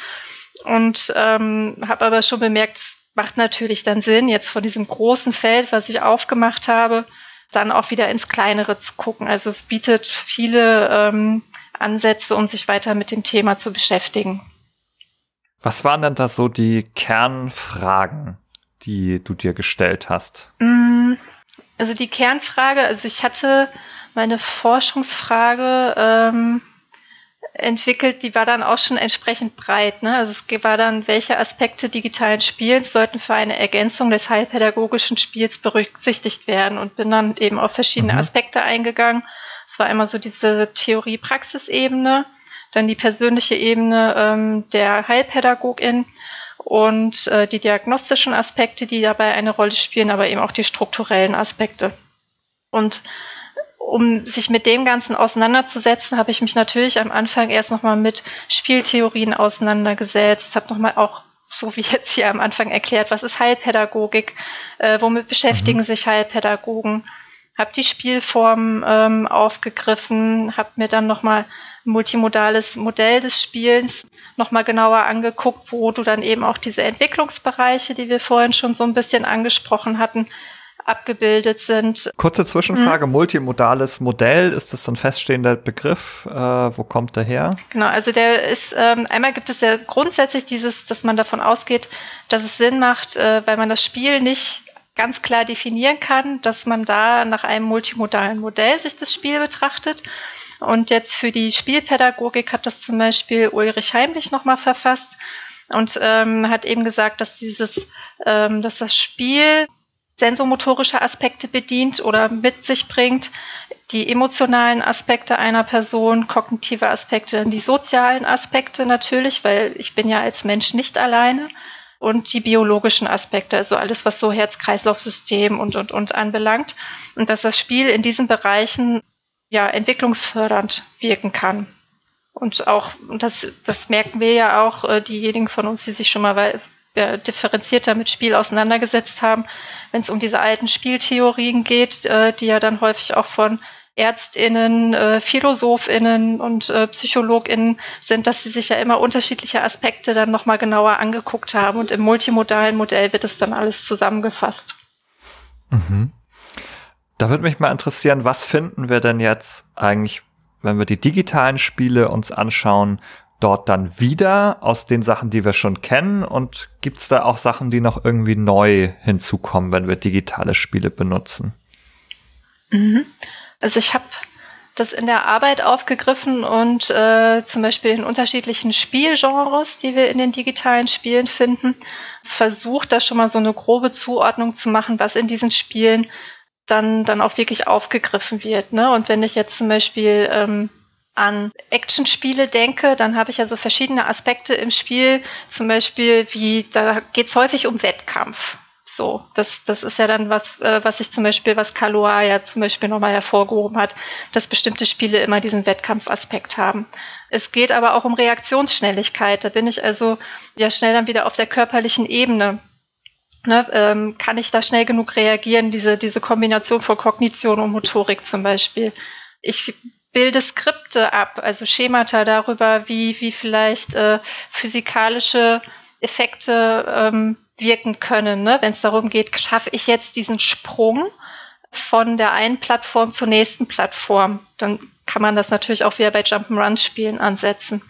und ähm, habe aber schon bemerkt, es macht natürlich dann Sinn, jetzt von diesem großen Feld, was ich aufgemacht habe, dann auch wieder ins Kleinere zu gucken. Also es bietet viele ähm, Ansätze, um sich weiter mit dem Thema zu beschäftigen. Was waren denn da so die Kernfragen, die du dir gestellt hast? Mm, also die Kernfrage, also ich hatte meine Forschungsfrage ähm, entwickelt, die war dann auch schon entsprechend breit. Ne? Also es war dann, welche Aspekte digitalen Spiels sollten für eine Ergänzung des heilpädagogischen Spiels berücksichtigt werden und bin dann eben auf verschiedene mhm. Aspekte eingegangen. Es war immer so diese Theorie-Praxis-Ebene, dann die persönliche Ebene ähm, der Heilpädagogin und äh, die diagnostischen Aspekte, die dabei eine Rolle spielen, aber eben auch die strukturellen Aspekte. Und um sich mit dem Ganzen auseinanderzusetzen, habe ich mich natürlich am Anfang erst nochmal mit Spieltheorien auseinandergesetzt, habe nochmal auch so wie jetzt hier am Anfang erklärt, was ist Heilpädagogik, äh, womit beschäftigen mhm. sich Heilpädagogen, habe die Spielform ähm, aufgegriffen, habe mir dann nochmal multimodales Modell des Spielens nochmal genauer angeguckt, wo du dann eben auch diese Entwicklungsbereiche, die wir vorhin schon so ein bisschen angesprochen hatten, abgebildet sind. Kurze Zwischenfrage, hm. multimodales Modell, ist das so ein feststehender Begriff? Äh, wo kommt der her? Genau, also der ist, ähm, einmal gibt es ja grundsätzlich dieses, dass man davon ausgeht, dass es Sinn macht, äh, weil man das Spiel nicht ganz klar definieren kann, dass man da nach einem multimodalen Modell sich das Spiel betrachtet. Und jetzt für die Spielpädagogik hat das zum Beispiel Ulrich Heimlich nochmal verfasst und ähm, hat eben gesagt, dass dieses, ähm, dass das Spiel sensomotorische Aspekte bedient oder mit sich bringt, die emotionalen Aspekte einer Person, kognitive Aspekte, die sozialen Aspekte natürlich, weil ich bin ja als Mensch nicht alleine und die biologischen Aspekte, also alles, was so Herz-Kreislauf-System und, und, und anbelangt. Und dass das Spiel in diesen Bereichen ja entwicklungsfördernd wirken kann. Und auch, das, das merken wir ja auch, äh, diejenigen von uns, die sich schon mal äh, differenzierter mit Spiel auseinandergesetzt haben, wenn es um diese alten Spieltheorien geht, äh, die ja dann häufig auch von Ärztinnen, äh, Philosophinnen und äh, Psychologinnen sind, dass sie sich ja immer unterschiedliche Aspekte dann nochmal genauer angeguckt haben und im multimodalen Modell wird es dann alles zusammengefasst. Mhm. Da würde mich mal interessieren, was finden wir denn jetzt eigentlich, wenn wir die digitalen Spiele uns anschauen, dort dann wieder aus den Sachen, die wir schon kennen? Und gibt's da auch Sachen, die noch irgendwie neu hinzukommen, wenn wir digitale Spiele benutzen? Mhm. Also ich habe das in der Arbeit aufgegriffen und äh, zum Beispiel in unterschiedlichen Spielgenres, die wir in den digitalen Spielen finden, versucht, da schon mal so eine grobe Zuordnung zu machen, was in diesen Spielen dann, dann auch wirklich aufgegriffen wird. Ne? Und wenn ich jetzt zum Beispiel ähm, an Actionspiele denke, dann habe ich ja so verschiedene Aspekte im Spiel, zum Beispiel wie, da geht es häufig um Wettkampf. So, das, das ist ja dann was, äh, was ich zum Beispiel, was Kaloa ja zum Beispiel nochmal hervorgehoben hat, dass bestimmte Spiele immer diesen Wettkampfaspekt haben. Es geht aber auch um Reaktionsschnelligkeit. Da bin ich also ja schnell dann wieder auf der körperlichen Ebene. Ne, ähm, kann ich da schnell genug reagieren? Diese, diese Kombination von Kognition und Motorik zum Beispiel. Ich bilde Skripte ab, also Schemata darüber, wie, wie vielleicht äh, physikalische Effekte ähm, wirken können. Ne? Wenn es darum geht, schaffe ich jetzt diesen Sprung von der einen Plattform zur nächsten Plattform, dann kann man das natürlich auch wieder bei Jump'n'Run-Spielen ansetzen.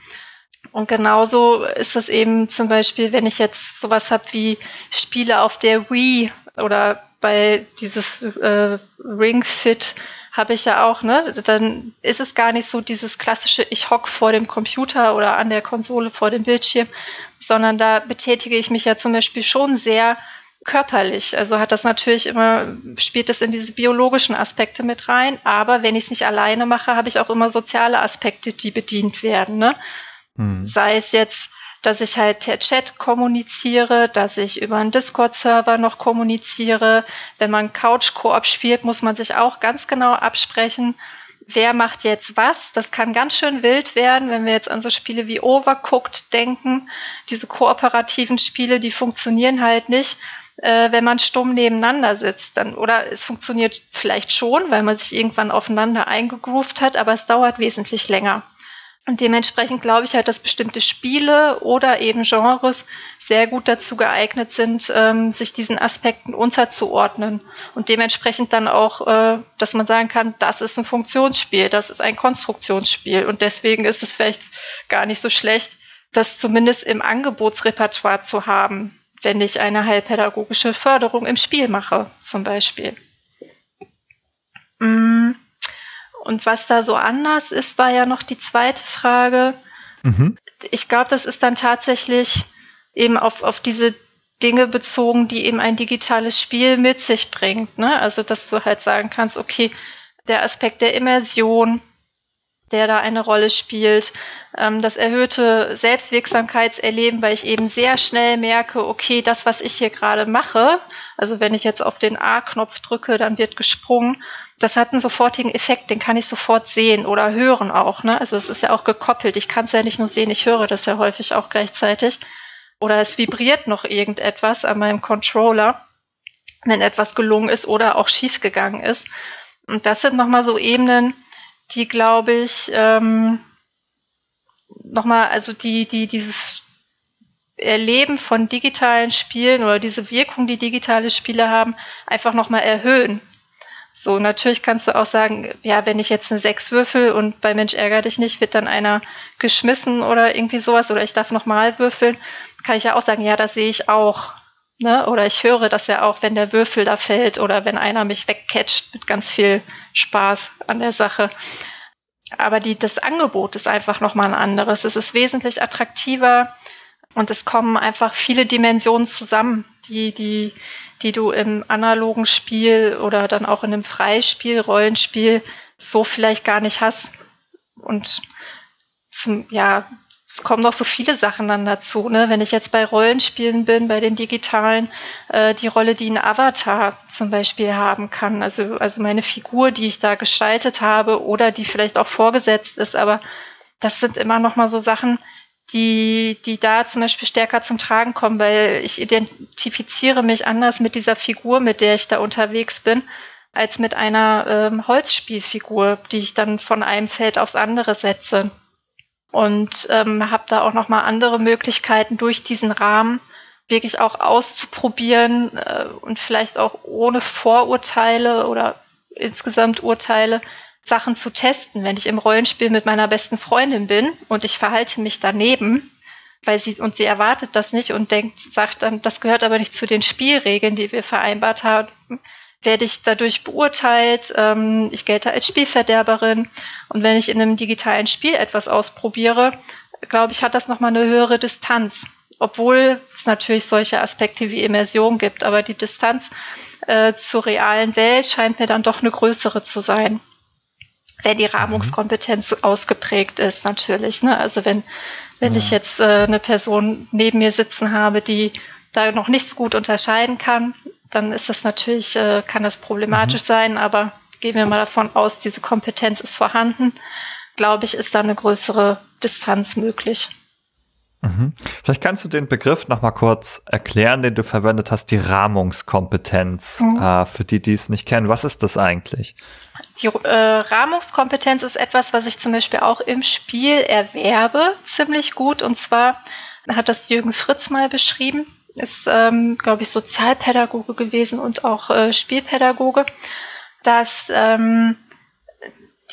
Und genauso ist das eben zum Beispiel, wenn ich jetzt sowas habe wie Spiele auf der Wii oder bei dieses äh, Ring Fit habe ich ja auch, ne? Dann ist es gar nicht so dieses klassische, ich hock vor dem Computer oder an der Konsole vor dem Bildschirm, sondern da betätige ich mich ja zum Beispiel schon sehr körperlich. Also hat das natürlich immer, spielt es in diese biologischen Aspekte mit rein. Aber wenn ich es nicht alleine mache, habe ich auch immer soziale Aspekte, die bedient werden. Ne? Hm. Sei es jetzt dass ich halt per Chat kommuniziere, dass ich über einen Discord-Server noch kommuniziere. Wenn man Couch-Koop spielt, muss man sich auch ganz genau absprechen, wer macht jetzt was. Das kann ganz schön wild werden, wenn wir jetzt an so Spiele wie Overcooked denken. Diese kooperativen Spiele, die funktionieren halt nicht, äh, wenn man stumm nebeneinander sitzt. Dann, oder es funktioniert vielleicht schon, weil man sich irgendwann aufeinander eingegroovt hat, aber es dauert wesentlich länger. Und dementsprechend glaube ich halt, dass bestimmte Spiele oder eben Genres sehr gut dazu geeignet sind, ähm, sich diesen Aspekten unterzuordnen. Und dementsprechend dann auch, äh, dass man sagen kann, das ist ein Funktionsspiel, das ist ein Konstruktionsspiel. Und deswegen ist es vielleicht gar nicht so schlecht, das zumindest im Angebotsrepertoire zu haben, wenn ich eine heilpädagogische Förderung im Spiel mache, zum Beispiel. Mm. Und was da so anders ist, war ja noch die zweite Frage. Mhm. Ich glaube, das ist dann tatsächlich eben auf, auf diese Dinge bezogen, die eben ein digitales Spiel mit sich bringt. Ne? Also, dass du halt sagen kannst, okay, der Aspekt der Immersion, der da eine Rolle spielt, ähm, das erhöhte Selbstwirksamkeitserleben, weil ich eben sehr schnell merke, okay, das, was ich hier gerade mache, also wenn ich jetzt auf den A-Knopf drücke, dann wird gesprungen, das hat einen sofortigen Effekt, den kann ich sofort sehen oder hören auch. Ne? Also es ist ja auch gekoppelt. Ich kann es ja nicht nur sehen, ich höre das ja häufig auch gleichzeitig. Oder es vibriert noch irgendetwas an meinem Controller, wenn etwas gelungen ist oder auch schiefgegangen ist. Und das sind nochmal so Ebenen, die, glaube ich, ähm, nochmal, also die, die dieses Erleben von digitalen Spielen oder diese Wirkung, die digitale Spiele haben, einfach nochmal erhöhen. So, natürlich kannst du auch sagen, ja, wenn ich jetzt eine Sechs würfel und bei Mensch ärger dich nicht, wird dann einer geschmissen oder irgendwie sowas oder ich darf nochmal würfeln, kann ich ja auch sagen, ja, das sehe ich auch. Ne? Oder ich höre das ja auch, wenn der Würfel da fällt oder wenn einer mich wegcatcht mit ganz viel Spaß an der Sache. Aber die, das Angebot ist einfach nochmal ein anderes. Es ist wesentlich attraktiver und es kommen einfach viele Dimensionen zusammen, die, die, die du im analogen Spiel oder dann auch in einem Freispiel, Rollenspiel so vielleicht gar nicht hast. Und zum, ja, es kommen noch so viele Sachen dann dazu. Ne? Wenn ich jetzt bei Rollenspielen bin, bei den digitalen, äh, die Rolle, die ein Avatar zum Beispiel haben kann, also, also meine Figur, die ich da gestaltet habe oder die vielleicht auch vorgesetzt ist, aber das sind immer noch mal so Sachen, die, die da zum Beispiel stärker zum Tragen kommen, weil ich identifiziere mich anders mit dieser Figur, mit der ich da unterwegs bin, als mit einer ähm, Holzspielfigur, die ich dann von einem Feld aufs andere setze. Und ähm, habe da auch nochmal andere Möglichkeiten durch diesen Rahmen wirklich auch auszuprobieren äh, und vielleicht auch ohne Vorurteile oder insgesamt Urteile Sachen zu testen. Wenn ich im Rollenspiel mit meiner besten Freundin bin und ich verhalte mich daneben, weil sie und sie erwartet das nicht und denkt, sagt dann, das gehört aber nicht zu den Spielregeln, die wir vereinbart haben, werde ich dadurch beurteilt. Ähm, ich gelte als Spielverderberin. Und wenn ich in einem digitalen Spiel etwas ausprobiere, glaube ich, hat das nochmal eine höhere Distanz. Obwohl es natürlich solche Aspekte wie Immersion gibt, aber die Distanz äh, zur realen Welt scheint mir dann doch eine größere zu sein wenn die Rahmungskompetenz ausgeprägt ist, natürlich. Ne? Also wenn, wenn ja. ich jetzt äh, eine Person neben mir sitzen habe, die da noch nicht so gut unterscheiden kann, dann ist das natürlich, äh, kann das problematisch mhm. sein, aber gehen wir mal davon aus, diese Kompetenz ist vorhanden, glaube ich, ist da eine größere Distanz möglich. Mhm. Vielleicht kannst du den Begriff noch mal kurz erklären, den du verwendet hast, die Rahmungskompetenz, mhm. äh, für die, die es nicht kennen. Was ist das eigentlich? Die äh, Rahmungskompetenz ist etwas, was ich zum Beispiel auch im Spiel erwerbe, ziemlich gut. Und zwar hat das Jürgen Fritz mal beschrieben. Ist, ähm, glaube ich, Sozialpädagoge gewesen und auch äh, Spielpädagoge, dass ähm,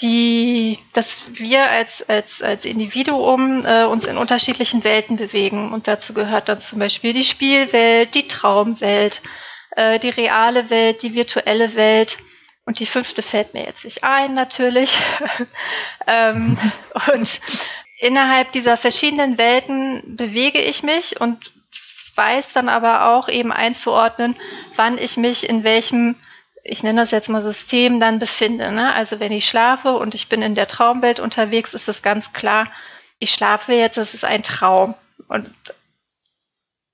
die, dass wir als, als, als Individuum äh, uns in unterschiedlichen Welten bewegen. Und dazu gehört dann zum Beispiel die Spielwelt, die Traumwelt, äh, die reale Welt, die virtuelle Welt. Und die fünfte fällt mir jetzt nicht ein, natürlich. ähm, und innerhalb dieser verschiedenen Welten bewege ich mich und weiß dann aber auch eben einzuordnen, wann ich mich in welchem, ich nenne das jetzt mal System, dann befinde. Ne? Also wenn ich schlafe und ich bin in der Traumwelt unterwegs, ist es ganz klar, ich schlafe jetzt, das ist ein Traum. Und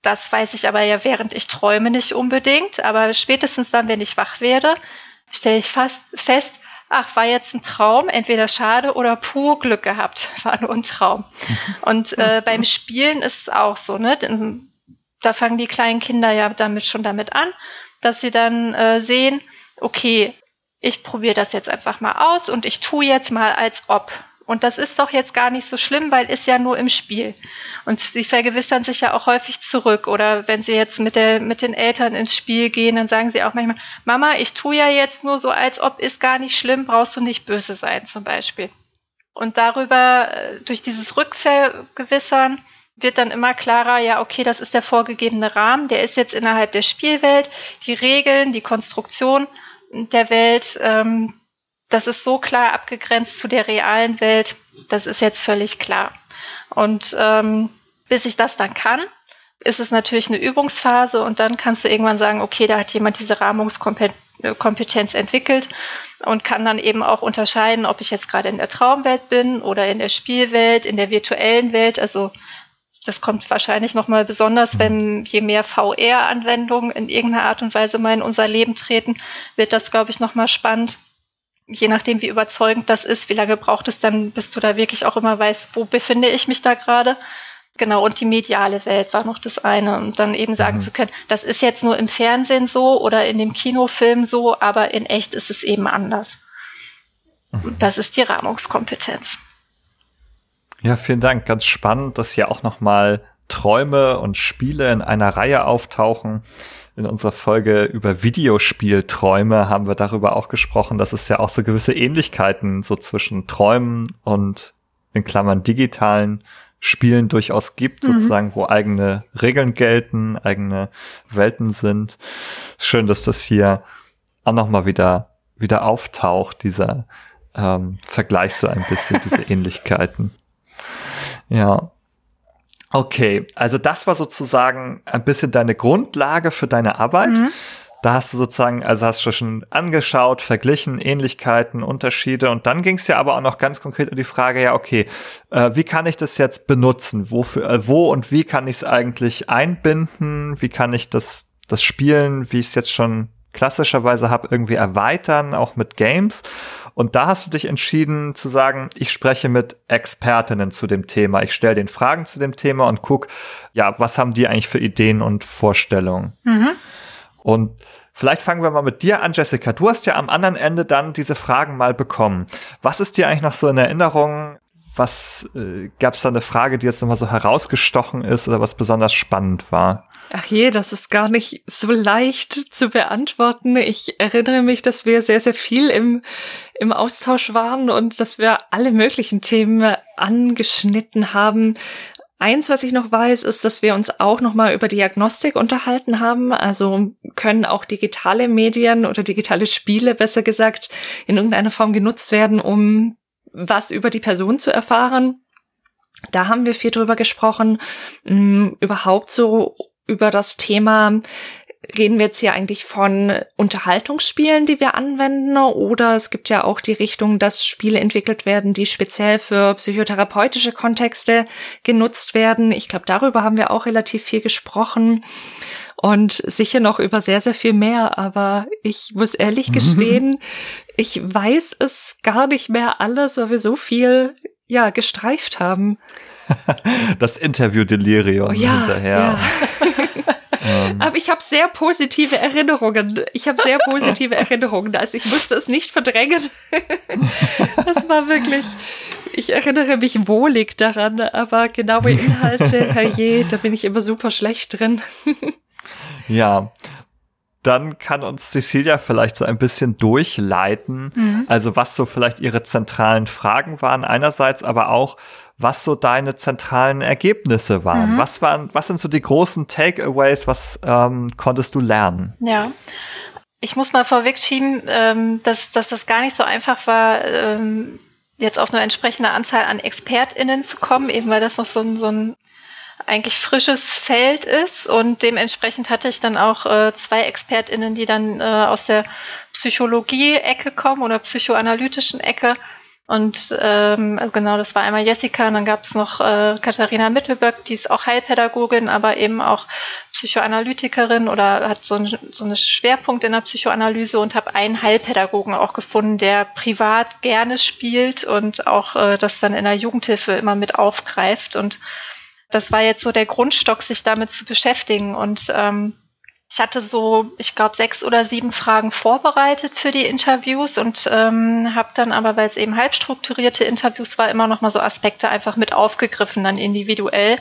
das weiß ich aber ja, während ich träume, nicht unbedingt. Aber spätestens dann, wenn ich wach werde, stelle ich fast fest, ach, war jetzt ein Traum, entweder schade oder pur Glück gehabt, war nur ein Traum. Und äh, beim Spielen ist es auch so, ne? Da fangen die kleinen Kinder ja damit schon damit an, dass sie dann äh, sehen, okay, ich probiere das jetzt einfach mal aus und ich tue jetzt mal als ob. Und das ist doch jetzt gar nicht so schlimm, weil ist ja nur im Spiel. Und sie vergewissern sich ja auch häufig zurück. Oder wenn sie jetzt mit, der, mit den Eltern ins Spiel gehen, dann sagen sie auch manchmal, Mama, ich tue ja jetzt nur so, als ob ist gar nicht schlimm, brauchst du nicht böse sein zum Beispiel. Und darüber, äh, durch dieses Rückvergewissern, wird dann immer klarer, ja, okay, das ist der vorgegebene Rahmen, der ist jetzt innerhalb der Spielwelt, die Regeln, die Konstruktion der Welt, ähm, das ist so klar abgegrenzt zu der realen Welt, das ist jetzt völlig klar. Und ähm, bis ich das dann kann, ist es natürlich eine Übungsphase und dann kannst du irgendwann sagen, okay, da hat jemand diese Rahmungskompetenz entwickelt und kann dann eben auch unterscheiden, ob ich jetzt gerade in der Traumwelt bin oder in der Spielwelt, in der virtuellen Welt. Also das kommt wahrscheinlich nochmal besonders, wenn je mehr VR-Anwendungen in irgendeiner Art und Weise mal in unser Leben treten, wird das, glaube ich, nochmal spannend. Je nachdem, wie überzeugend das ist, wie lange braucht es dann, bis du da wirklich auch immer weißt, wo befinde ich mich da gerade. Genau, und die mediale Welt war noch das eine. Und dann eben sagen mhm. zu können, das ist jetzt nur im Fernsehen so oder in dem Kinofilm so, aber in echt ist es eben anders. Mhm. Das ist die Rahmungskompetenz. Ja, vielen Dank. Ganz spannend, dass hier auch nochmal Träume und Spiele in einer Reihe auftauchen. In unserer Folge über Videospielträume haben wir darüber auch gesprochen, dass es ja auch so gewisse Ähnlichkeiten so zwischen Träumen und in Klammern digitalen Spielen durchaus gibt, mhm. sozusagen, wo eigene Regeln gelten, eigene Welten sind. Schön, dass das hier auch nochmal wieder, wieder auftaucht, dieser ähm, Vergleich so ein bisschen, diese Ähnlichkeiten. Ja. Okay, also das war sozusagen ein bisschen deine Grundlage für deine Arbeit. Mhm. Da hast du sozusagen, also hast du schon angeschaut, verglichen, Ähnlichkeiten, Unterschiede und dann ging es ja aber auch noch ganz konkret um die Frage, ja, okay, äh, wie kann ich das jetzt benutzen? Wofür, äh, wo und wie kann ich es eigentlich einbinden? Wie kann ich das, das Spielen, wie ich es jetzt schon klassischerweise habe, irgendwie erweitern, auch mit Games? Und da hast du dich entschieden zu sagen, ich spreche mit Expertinnen zu dem Thema. Ich stelle den Fragen zu dem Thema und guck, ja, was haben die eigentlich für Ideen und Vorstellungen? Mhm. Und vielleicht fangen wir mal mit dir an, Jessica. Du hast ja am anderen Ende dann diese Fragen mal bekommen. Was ist dir eigentlich noch so in Erinnerung? Was äh, gab es da eine Frage, die jetzt nochmal so herausgestochen ist oder was besonders spannend war? Ach je, das ist gar nicht so leicht zu beantworten. Ich erinnere mich, dass wir sehr, sehr viel im, im Austausch waren und dass wir alle möglichen Themen angeschnitten haben. Eins, was ich noch weiß, ist, dass wir uns auch noch mal über Diagnostik unterhalten haben. Also können auch digitale Medien oder digitale Spiele, besser gesagt, in irgendeiner Form genutzt werden, um was über die Person zu erfahren. Da haben wir viel drüber gesprochen. Hm, überhaupt so über das Thema, reden wir jetzt hier eigentlich von Unterhaltungsspielen, die wir anwenden, oder es gibt ja auch die Richtung, dass Spiele entwickelt werden, die speziell für psychotherapeutische Kontexte genutzt werden. Ich glaube, darüber haben wir auch relativ viel gesprochen und sicher noch über sehr, sehr viel mehr, aber ich muss ehrlich gestehen, ich weiß es gar nicht mehr alles, weil wir so viel, ja, gestreift haben. das Interview-Delirium oh, ja, hinterher. Ja. Ähm. Aber ich habe sehr positive Erinnerungen. Ich habe sehr positive Erinnerungen. Also ich musste es nicht verdrängen. das war wirklich. Ich erinnere mich wohlig daran, aber genaue Inhalte, herrje, da bin ich immer super schlecht drin. ja, dann kann uns Cecilia vielleicht so ein bisschen durchleiten. Mhm. Also was so vielleicht ihre zentralen Fragen waren einerseits, aber auch was so deine zentralen Ergebnisse waren. Mhm. Was waren, was sind so die großen Takeaways? Was ähm, konntest du lernen? Ja. Ich muss mal vorwegschieben, ähm, dass, dass das gar nicht so einfach war, ähm, jetzt auf eine entsprechende Anzahl an ExpertInnen zu kommen, eben weil das noch so ein, so ein eigentlich frisches Feld ist und dementsprechend hatte ich dann auch äh, zwei ExpertInnen, die dann äh, aus der Psychologie-Ecke kommen oder psychoanalytischen Ecke und ähm, also genau, das war einmal Jessica und dann gab es noch äh, Katharina Mittelböck, die ist auch Heilpädagogin, aber eben auch Psychoanalytikerin oder hat so, ein, so einen Schwerpunkt in der Psychoanalyse und habe einen Heilpädagogen auch gefunden, der privat gerne spielt und auch äh, das dann in der Jugendhilfe immer mit aufgreift. Und das war jetzt so der Grundstock, sich damit zu beschäftigen. Und ähm, ich hatte so, ich glaube, sechs oder sieben Fragen vorbereitet für die Interviews und ähm, habe dann aber, weil es eben halb strukturierte Interviews war, immer noch mal so Aspekte einfach mit aufgegriffen, dann individuell,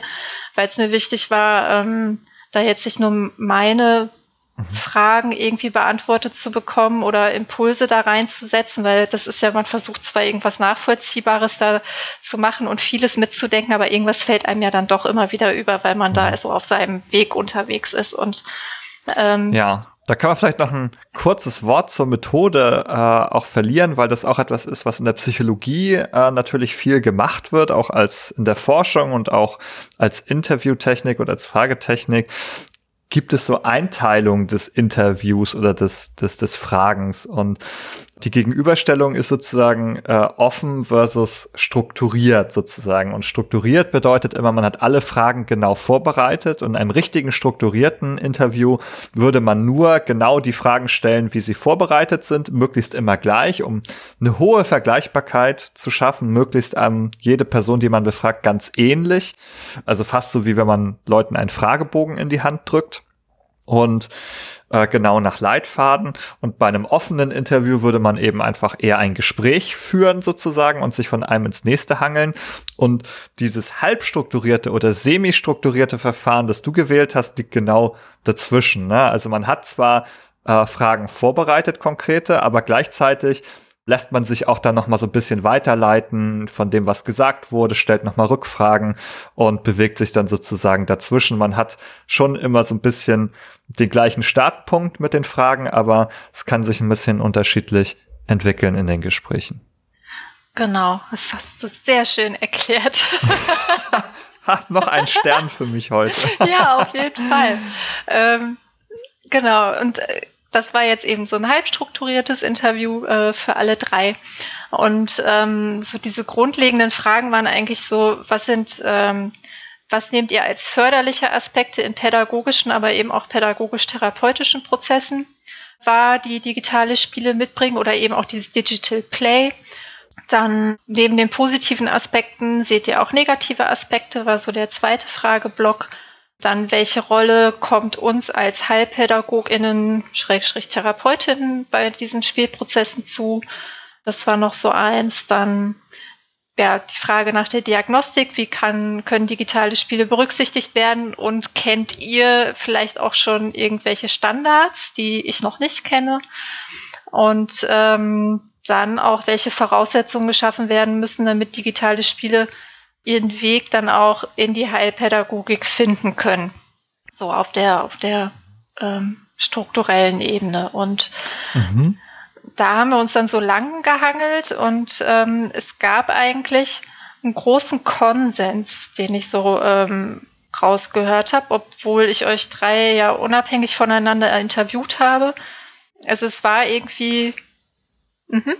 weil es mir wichtig war, ähm, da jetzt nicht nur meine mhm. Fragen irgendwie beantwortet zu bekommen oder Impulse da reinzusetzen, weil das ist ja, man versucht zwar irgendwas Nachvollziehbares da zu machen und vieles mitzudenken, aber irgendwas fällt einem ja dann doch immer wieder über, weil man da mhm. so auf seinem Weg unterwegs ist und ähm, ja, da kann man vielleicht noch ein kurzes Wort zur Methode äh, auch verlieren, weil das auch etwas ist, was in der Psychologie äh, natürlich viel gemacht wird, auch als in der Forschung und auch als Interviewtechnik oder als Fragetechnik. Gibt es so Einteilung des Interviews oder des, des, des Fragens? Und die Gegenüberstellung ist sozusagen äh, offen versus strukturiert sozusagen. Und strukturiert bedeutet immer, man hat alle Fragen genau vorbereitet und in einem richtigen strukturierten Interview würde man nur genau die Fragen stellen, wie sie vorbereitet sind, möglichst immer gleich, um eine hohe Vergleichbarkeit zu schaffen, möglichst ähm, jede Person, die man befragt, ganz ähnlich. Also fast so wie wenn man Leuten einen Fragebogen in die Hand drückt. Und äh, genau nach Leitfaden. Und bei einem offenen Interview würde man eben einfach eher ein Gespräch führen sozusagen und sich von einem ins nächste hangeln. Und dieses halbstrukturierte oder semi-strukturierte Verfahren, das du gewählt hast, liegt genau dazwischen. Ne? Also man hat zwar äh, Fragen vorbereitet, konkrete, aber gleichzeitig lässt man sich auch dann noch mal so ein bisschen weiterleiten von dem, was gesagt wurde, stellt noch mal Rückfragen und bewegt sich dann sozusagen dazwischen. Man hat schon immer so ein bisschen den gleichen Startpunkt mit den Fragen, aber es kann sich ein bisschen unterschiedlich entwickeln in den Gesprächen. Genau, das hast du sehr schön erklärt. Hat noch ein Stern für mich heute. ja, auf jeden Fall. Ähm, genau, und äh, das war jetzt eben so ein halb strukturiertes Interview äh, für alle drei. Und ähm, so diese grundlegenden Fragen waren eigentlich so, was sind, ähm, was nehmt ihr als förderliche Aspekte in pädagogischen, aber eben auch pädagogisch-therapeutischen Prozessen wahr, die digitale Spiele mitbringen oder eben auch dieses Digital Play? Dann neben den positiven Aspekten seht ihr auch negative Aspekte, war so der zweite Frageblock. Dann, welche Rolle kommt uns als HeilpädagogInnen, Schrägstrich Therapeutinnen bei diesen Spielprozessen zu? Das war noch so eins. Dann, ja, die Frage nach der Diagnostik. Wie kann, können digitale Spiele berücksichtigt werden? Und kennt ihr vielleicht auch schon irgendwelche Standards, die ich noch nicht kenne? Und ähm, dann auch, welche Voraussetzungen geschaffen werden müssen, damit digitale Spiele ihren Weg dann auch in die Heilpädagogik finden können. So auf der, auf der ähm, strukturellen Ebene. Und mhm. da haben wir uns dann so lang gehangelt und ähm, es gab eigentlich einen großen Konsens, den ich so ähm, rausgehört habe, obwohl ich euch drei ja unabhängig voneinander interviewt habe. Also es war irgendwie. Mhm.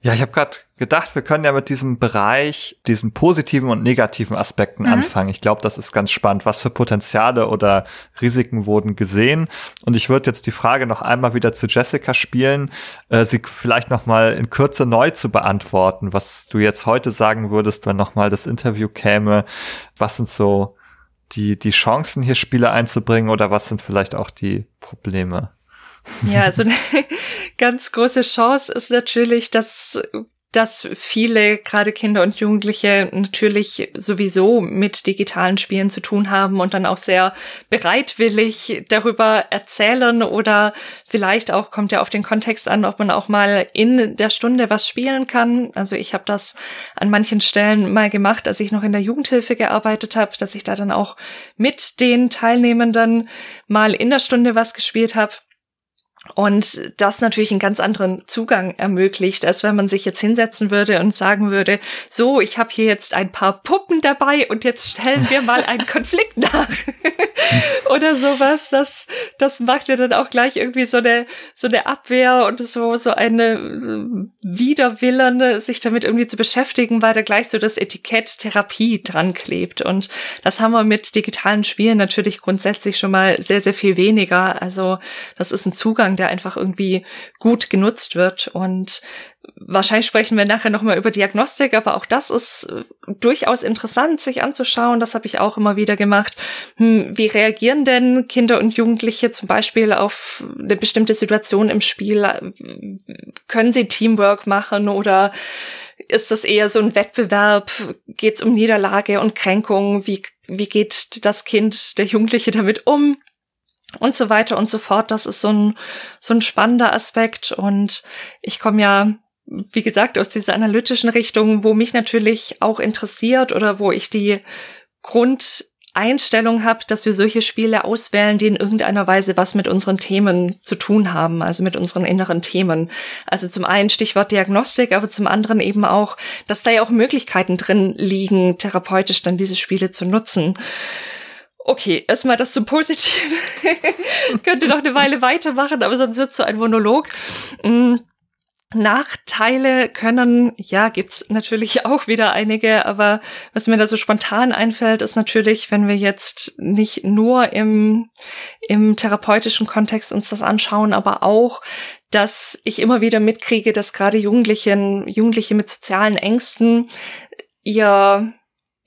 Ja, ich habe gerade gedacht, wir können ja mit diesem Bereich, diesen positiven und negativen Aspekten mhm. anfangen. Ich glaube, das ist ganz spannend. Was für Potenziale oder Risiken wurden gesehen? Und ich würde jetzt die Frage noch einmal wieder zu Jessica spielen, äh, sie vielleicht noch mal in Kürze neu zu beantworten, was du jetzt heute sagen würdest, wenn noch mal das Interview käme. Was sind so die, die Chancen, hier Spiele einzubringen oder was sind vielleicht auch die Probleme? Ja, also eine ganz große Chance ist natürlich, dass dass viele, gerade Kinder und Jugendliche, natürlich sowieso mit digitalen Spielen zu tun haben und dann auch sehr bereitwillig darüber erzählen oder vielleicht auch, kommt ja auf den Kontext an, ob man auch mal in der Stunde was spielen kann. Also ich habe das an manchen Stellen mal gemacht, als ich noch in der Jugendhilfe gearbeitet habe, dass ich da dann auch mit den Teilnehmenden mal in der Stunde was gespielt habe. Und das natürlich einen ganz anderen Zugang ermöglicht, als wenn man sich jetzt hinsetzen würde und sagen würde, so, ich habe hier jetzt ein paar Puppen dabei und jetzt stellen wir mal einen Konflikt nach. Oder sowas. Das, das macht ja dann auch gleich irgendwie so eine, so eine Abwehr und so, so eine äh, Widerwillen, sich damit irgendwie zu beschäftigen, weil da gleich so das Etikett Therapie dran klebt. Und das haben wir mit digitalen Spielen natürlich grundsätzlich schon mal sehr, sehr viel weniger. Also das ist ein Zugang, der einfach irgendwie gut genutzt wird. Und wahrscheinlich sprechen wir nachher nochmal über Diagnostik, aber auch das ist äh, durchaus interessant, sich anzuschauen. Das habe ich auch immer wieder gemacht. Hm, wie reagieren denn Kinder und Jugendliche zum Beispiel auf eine bestimmte Situation im Spiel? Können sie Teamwork machen oder ist das eher so ein Wettbewerb? Geht es um Niederlage und Kränkung? Wie, wie geht das Kind, der Jugendliche damit um? und so weiter und so fort. Das ist so ein, so ein spannender Aspekt. Und ich komme ja, wie gesagt, aus dieser analytischen Richtung, wo mich natürlich auch interessiert oder wo ich die Grundeinstellung habe, dass wir solche Spiele auswählen, die in irgendeiner Weise was mit unseren Themen zu tun haben, also mit unseren inneren Themen. Also zum einen Stichwort Diagnostik, aber zum anderen eben auch, dass da ja auch Möglichkeiten drin liegen, therapeutisch dann diese Spiele zu nutzen. Okay, erstmal das zum Positiven. Könnte noch eine Weile weitermachen, aber sonst wird so ein Monolog. Mm. Nachteile können, ja, gibt's natürlich auch wieder einige, aber was mir da so spontan einfällt, ist natürlich, wenn wir jetzt nicht nur im, im therapeutischen Kontext uns das anschauen, aber auch, dass ich immer wieder mitkriege, dass gerade Jugendlichen, Jugendliche mit sozialen Ängsten ihr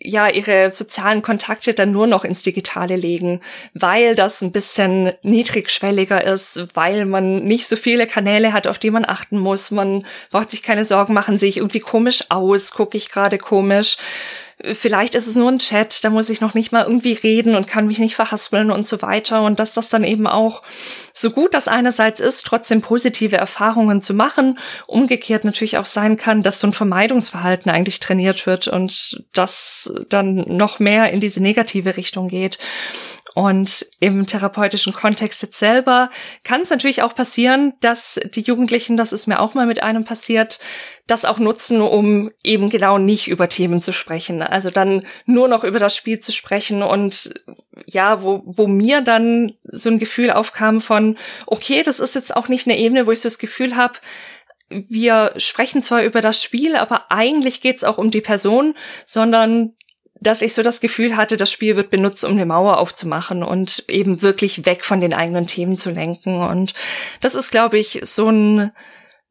ja ihre sozialen Kontakte dann nur noch ins Digitale legen, weil das ein bisschen niedrigschwelliger ist, weil man nicht so viele Kanäle hat, auf die man achten muss. Man braucht sich keine Sorgen machen, sehe ich irgendwie komisch aus, gucke ich gerade komisch. Vielleicht ist es nur ein Chat, da muss ich noch nicht mal irgendwie reden und kann mich nicht verhaspeln und so weiter. Und dass das dann eben auch so gut das einerseits ist, trotzdem positive Erfahrungen zu machen, umgekehrt natürlich auch sein kann, dass so ein Vermeidungsverhalten eigentlich trainiert wird und das dann noch mehr in diese negative Richtung geht. Und im therapeutischen Kontext jetzt selber kann es natürlich auch passieren, dass die Jugendlichen, das ist mir auch mal mit einem passiert, das auch nutzen, um eben genau nicht über Themen zu sprechen. Also dann nur noch über das Spiel zu sprechen und ja, wo, wo mir dann so ein Gefühl aufkam von, okay, das ist jetzt auch nicht eine Ebene, wo ich so das Gefühl habe, wir sprechen zwar über das Spiel, aber eigentlich geht's auch um die Person, sondern dass ich so das Gefühl hatte, das Spiel wird benutzt, um eine Mauer aufzumachen und eben wirklich weg von den eigenen Themen zu lenken. Und das ist, glaube ich, so ein,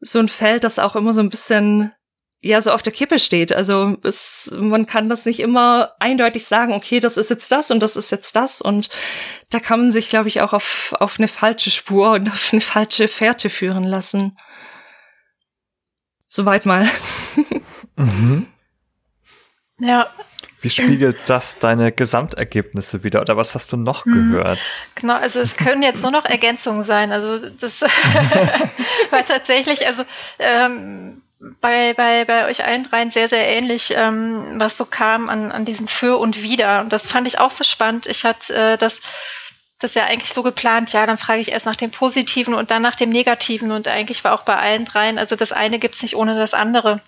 so ein Feld, das auch immer so ein bisschen ja so auf der Kippe steht. Also es, man kann das nicht immer eindeutig sagen, okay, das ist jetzt das und das ist jetzt das. Und da kann man sich, glaube ich, auch auf, auf eine falsche Spur und auf eine falsche Fährte führen lassen. Soweit mal. mhm. Ja, wie spiegelt das deine Gesamtergebnisse wieder oder was hast du noch hm. gehört? Genau, also es können jetzt nur noch Ergänzungen sein. Also das war tatsächlich, also ähm, bei, bei, bei euch allen dreien sehr, sehr ähnlich, ähm, was so kam an, an diesem Für und Wider. Und das fand ich auch so spannend. Ich hatte äh, das das ja eigentlich so geplant, ja, dann frage ich erst nach dem Positiven und dann nach dem Negativen. Und eigentlich war auch bei allen dreien, also das eine gibt's nicht ohne das andere.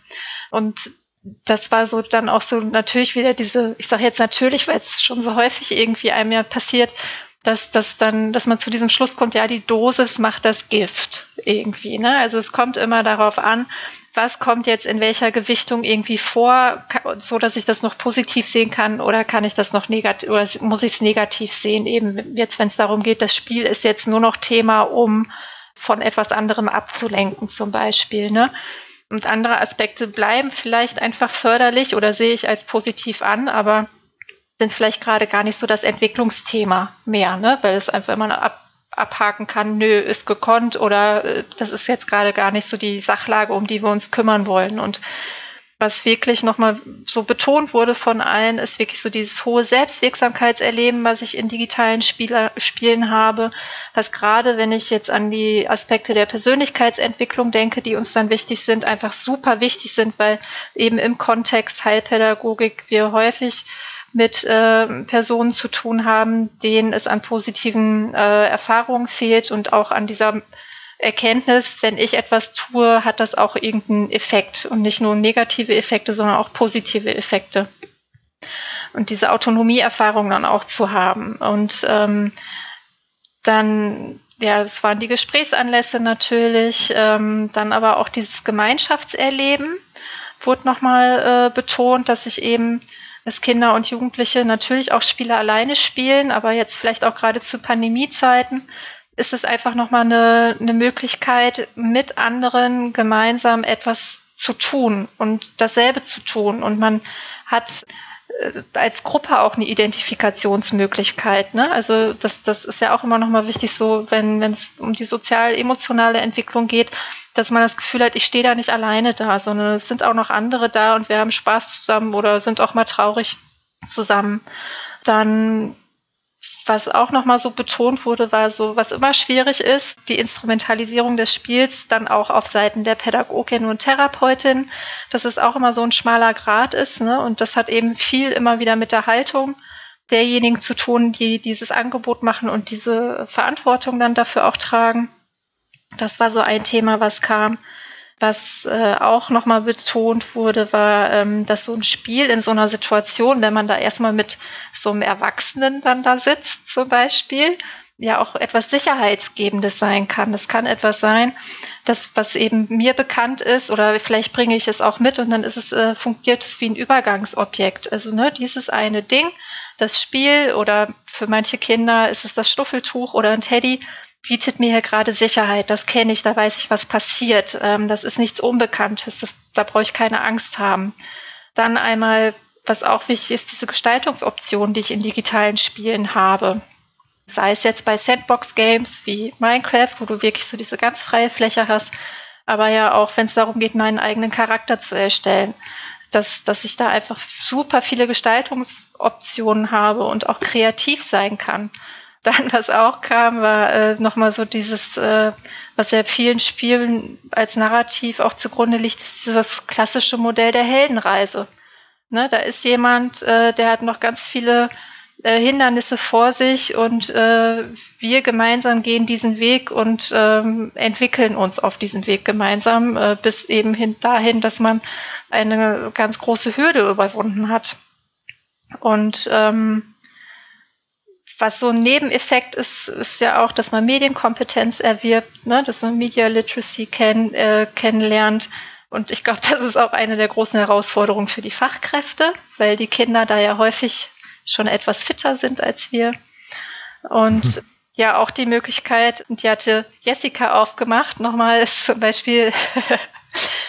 Und das war so dann auch so natürlich wieder diese, ich sage jetzt natürlich, weil es schon so häufig irgendwie einem ja passiert, dass das dann, dass man zu diesem Schluss kommt, ja, die Dosis macht das Gift irgendwie. Ne? Also es kommt immer darauf an, was kommt jetzt in welcher Gewichtung irgendwie vor, so dass ich das noch positiv sehen kann oder kann ich das noch negativ oder muss ich es negativ sehen? Eben jetzt, wenn es darum geht, das Spiel ist jetzt nur noch Thema, um von etwas anderem abzulenken, zum Beispiel. Ne? Und andere Aspekte bleiben vielleicht einfach förderlich oder sehe ich als positiv an, aber sind vielleicht gerade gar nicht so das Entwicklungsthema mehr, ne? weil es einfach immer ab, abhaken kann, nö, ist gekonnt oder äh, das ist jetzt gerade gar nicht so die Sachlage, um die wir uns kümmern wollen. Und was wirklich nochmal so betont wurde von allen, ist wirklich so dieses hohe Selbstwirksamkeitserleben, was ich in digitalen Spieler, Spielen habe. Was gerade, wenn ich jetzt an die Aspekte der Persönlichkeitsentwicklung denke, die uns dann wichtig sind, einfach super wichtig sind, weil eben im Kontext Heilpädagogik wir häufig mit äh, Personen zu tun haben, denen es an positiven äh, Erfahrungen fehlt und auch an dieser Erkenntnis, wenn ich etwas tue, hat das auch irgendeinen Effekt und nicht nur negative Effekte, sondern auch positive Effekte. Und diese Autonomieerfahrung dann auch zu haben. Und ähm, dann, ja, es waren die Gesprächsanlässe natürlich, ähm, dann aber auch dieses Gemeinschaftserleben wurde nochmal äh, betont, dass ich eben dass Kinder und Jugendliche natürlich auch Spiele alleine spielen, aber jetzt vielleicht auch gerade zu Pandemiezeiten ist es einfach nochmal eine, eine Möglichkeit, mit anderen gemeinsam etwas zu tun und dasselbe zu tun. Und man hat äh, als Gruppe auch eine Identifikationsmöglichkeit. Ne? Also das, das ist ja auch immer nochmal wichtig, so wenn es um die sozial-emotionale Entwicklung geht, dass man das Gefühl hat, ich stehe da nicht alleine da, sondern es sind auch noch andere da und wir haben Spaß zusammen oder sind auch mal traurig zusammen. Dann was auch nochmal so betont wurde, war so, was immer schwierig ist, die Instrumentalisierung des Spiels dann auch auf Seiten der Pädagogin und Therapeutin, dass es auch immer so ein schmaler Grad ist. Ne? Und das hat eben viel immer wieder mit der Haltung derjenigen zu tun, die dieses Angebot machen und diese Verantwortung dann dafür auch tragen. Das war so ein Thema, was kam. Was äh, auch nochmal betont wurde, war, ähm, dass so ein Spiel in so einer Situation, wenn man da erstmal mit so einem Erwachsenen dann da sitzt zum Beispiel, ja auch etwas Sicherheitsgebendes sein kann. Das kann etwas sein, das, was eben mir bekannt ist, oder vielleicht bringe ich es auch mit und dann ist es, äh, fungiert es wie ein Übergangsobjekt. Also ne, dieses eine Ding, das Spiel oder für manche Kinder ist es das Stuffeltuch oder ein Teddy, bietet mir hier gerade Sicherheit. Das kenne ich, da weiß ich, was passiert. Ähm, das ist nichts Unbekanntes, das, da brauche ich keine Angst haben. Dann einmal, was auch wichtig ist, diese Gestaltungsoptionen, die ich in digitalen Spielen habe. Sei es jetzt bei Sandbox-Games wie Minecraft, wo du wirklich so diese ganz freie Fläche hast, aber ja auch, wenn es darum geht, meinen eigenen Charakter zu erstellen. Dass, dass ich da einfach super viele Gestaltungsoptionen habe und auch kreativ sein kann. Dann, was auch kam, war äh, nochmal so dieses, äh, was ja vielen Spielen als Narrativ auch zugrunde liegt, ist dieses klassische Modell der Heldenreise. Ne, da ist jemand, äh, der hat noch ganz viele äh, Hindernisse vor sich und äh, wir gemeinsam gehen diesen Weg und ähm, entwickeln uns auf diesem Weg gemeinsam, äh, bis eben hin dahin, dass man eine ganz große Hürde überwunden hat. Und ähm, was so ein Nebeneffekt ist, ist ja auch, dass man Medienkompetenz erwirbt, ne? dass man Media Literacy kenn, äh, kennenlernt. Und ich glaube, das ist auch eine der großen Herausforderungen für die Fachkräfte, weil die Kinder da ja häufig schon etwas fitter sind als wir. Und hm. ja, auch die Möglichkeit, die hatte Jessica aufgemacht, nochmal ist zum Beispiel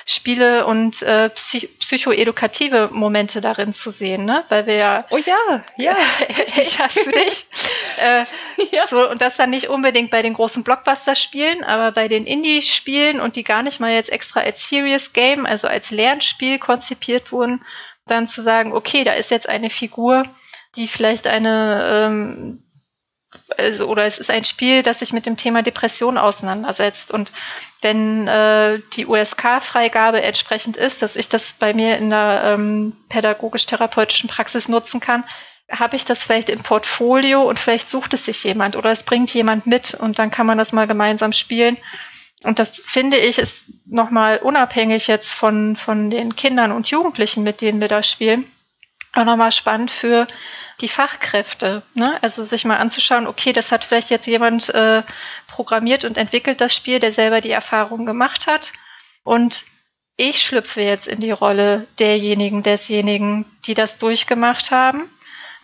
Spiele und äh, psych psychoedukative Momente darin zu sehen, ne? Weil wir ja. Oh ja, ja. Hast du dich? äh, ja. So, und das dann nicht unbedingt bei den großen Blockbuster-Spielen, aber bei den Indie-Spielen und die gar nicht mal jetzt extra als Serious Game, also als Lernspiel konzipiert wurden, dann zu sagen, okay, da ist jetzt eine Figur, die vielleicht eine ähm, also, oder es ist ein Spiel, das sich mit dem Thema Depression auseinandersetzt. Und wenn äh, die USK-Freigabe entsprechend ist, dass ich das bei mir in der ähm, pädagogisch-therapeutischen Praxis nutzen kann, habe ich das vielleicht im Portfolio und vielleicht sucht es sich jemand oder es bringt jemand mit und dann kann man das mal gemeinsam spielen. Und das finde ich ist nochmal unabhängig jetzt von, von den Kindern und Jugendlichen, mit denen wir da spielen, auch nochmal spannend für die Fachkräfte. Ne? Also sich mal anzuschauen, okay, das hat vielleicht jetzt jemand äh, programmiert und entwickelt das Spiel, der selber die Erfahrung gemacht hat. Und ich schlüpfe jetzt in die Rolle derjenigen, desjenigen, die das durchgemacht haben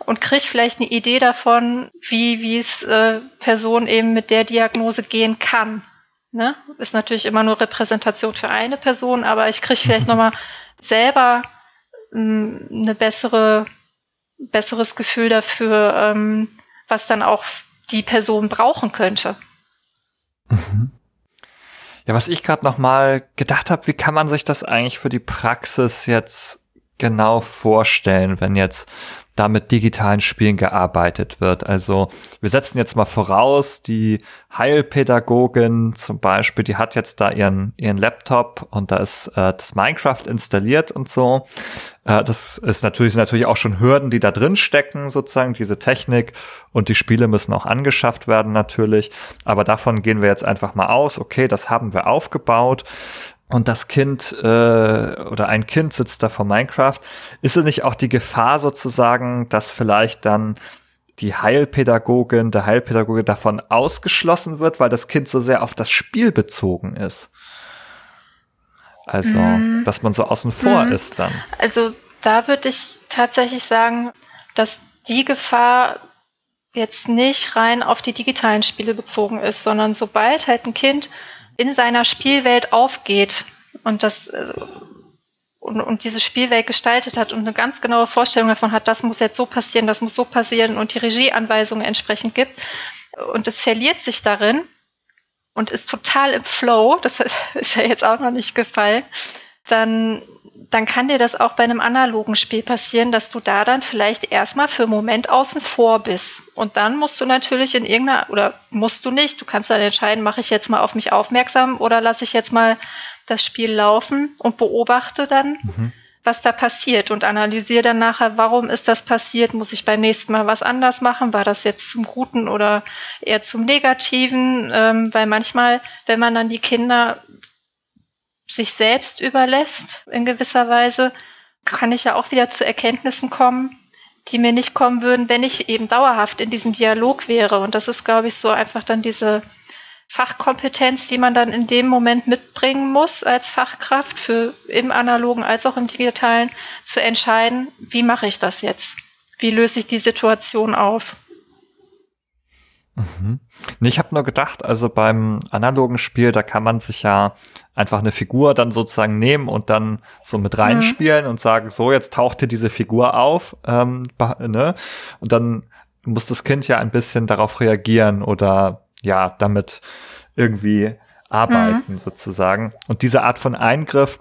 und kriege vielleicht eine Idee davon, wie wie es äh, Person eben mit der Diagnose gehen kann. Ne? Ist natürlich immer nur Repräsentation für eine Person, aber ich kriege vielleicht nochmal selber eine bessere besseres Gefühl dafür, ähm, was dann auch die Person brauchen könnte. Mhm. Ja, was ich gerade noch mal gedacht habe, wie kann man sich das eigentlich für die Praxis jetzt genau vorstellen, wenn jetzt da mit digitalen Spielen gearbeitet wird. Also wir setzen jetzt mal voraus, die Heilpädagogin zum Beispiel, die hat jetzt da ihren, ihren Laptop und da ist äh, das Minecraft installiert und so. Äh, das ist natürlich, sind natürlich auch schon Hürden, die da drin stecken, sozusagen, diese Technik und die Spiele müssen auch angeschafft werden natürlich. Aber davon gehen wir jetzt einfach mal aus. Okay, das haben wir aufgebaut und das Kind äh, oder ein Kind sitzt da vor Minecraft, ist es nicht auch die Gefahr sozusagen, dass vielleicht dann die Heilpädagogin, der Heilpädagoge davon ausgeschlossen wird, weil das Kind so sehr auf das Spiel bezogen ist? Also, mm. dass man so außen vor mm. ist dann. Also, da würde ich tatsächlich sagen, dass die Gefahr jetzt nicht rein auf die digitalen Spiele bezogen ist, sondern sobald halt ein Kind in seiner Spielwelt aufgeht und das äh, und, und diese Spielwelt gestaltet hat und eine ganz genaue Vorstellung davon hat, das muss jetzt so passieren, das muss so passieren und die Regieanweisungen entsprechend gibt. Und es verliert sich darin und ist total im Flow, das ist ja jetzt auch noch nicht gefallen, dann dann kann dir das auch bei einem analogen Spiel passieren, dass du da dann vielleicht erstmal für einen Moment außen vor bist. Und dann musst du natürlich in irgendeiner, oder musst du nicht, du kannst dann entscheiden, mache ich jetzt mal auf mich aufmerksam oder lasse ich jetzt mal das Spiel laufen und beobachte dann, mhm. was da passiert und analysiere dann nachher, warum ist das passiert, muss ich beim nächsten Mal was anders machen, war das jetzt zum Guten oder eher zum Negativen, ähm, weil manchmal, wenn man dann die Kinder sich selbst überlässt in gewisser Weise, kann ich ja auch wieder zu Erkenntnissen kommen, die mir nicht kommen würden, wenn ich eben dauerhaft in diesem Dialog wäre. Und das ist, glaube ich, so einfach dann diese Fachkompetenz, die man dann in dem Moment mitbringen muss als Fachkraft für im analogen als auch im digitalen zu entscheiden, wie mache ich das jetzt? Wie löse ich die Situation auf? Mhm. Ich habe nur gedacht, also beim analogen Spiel, da kann man sich ja einfach eine Figur dann sozusagen nehmen und dann so mit reinspielen mhm. und sagen, so, jetzt taucht hier diese Figur auf, ähm, ne? Und dann muss das Kind ja ein bisschen darauf reagieren oder ja, damit irgendwie arbeiten mhm. sozusagen. Und diese Art von Eingriff,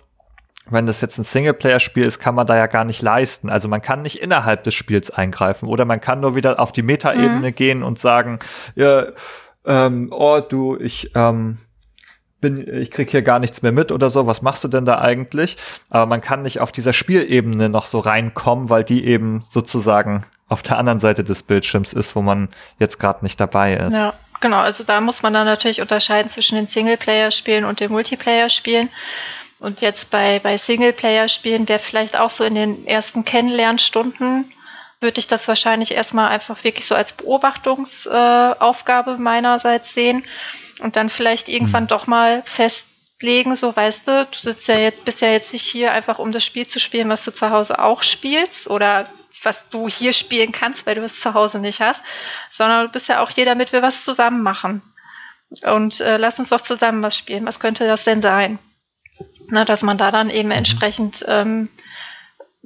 wenn das jetzt ein Singleplayer-Spiel ist, kann man da ja gar nicht leisten. Also man kann nicht innerhalb des Spiels eingreifen oder man kann nur wieder auf die Metaebene mhm. gehen und sagen, ja, ähm, oh du, ich ähm, bin, ich krieg hier gar nichts mehr mit oder so, was machst du denn da eigentlich? Aber man kann nicht auf dieser Spielebene noch so reinkommen, weil die eben sozusagen auf der anderen Seite des Bildschirms ist, wo man jetzt gerade nicht dabei ist. Ja, genau. Also da muss man dann natürlich unterscheiden zwischen den Singleplayer-Spielen und den Multiplayer-Spielen. Und jetzt bei, bei Singleplayer-Spielen wäre vielleicht auch so in den ersten Kennenlernstunden würde ich das wahrscheinlich erstmal einfach wirklich so als Beobachtungsaufgabe äh, meinerseits sehen und dann vielleicht irgendwann mhm. doch mal festlegen, so weißt du, du sitzt ja jetzt, bist ja jetzt nicht hier einfach um das Spiel zu spielen, was du zu Hause auch spielst oder was du hier spielen kannst, weil du es zu Hause nicht hast, sondern du bist ja auch hier, damit wir was zusammen machen. Und äh, lass uns doch zusammen was spielen. Was könnte das denn sein? Na, dass man da dann eben mhm. entsprechend ähm,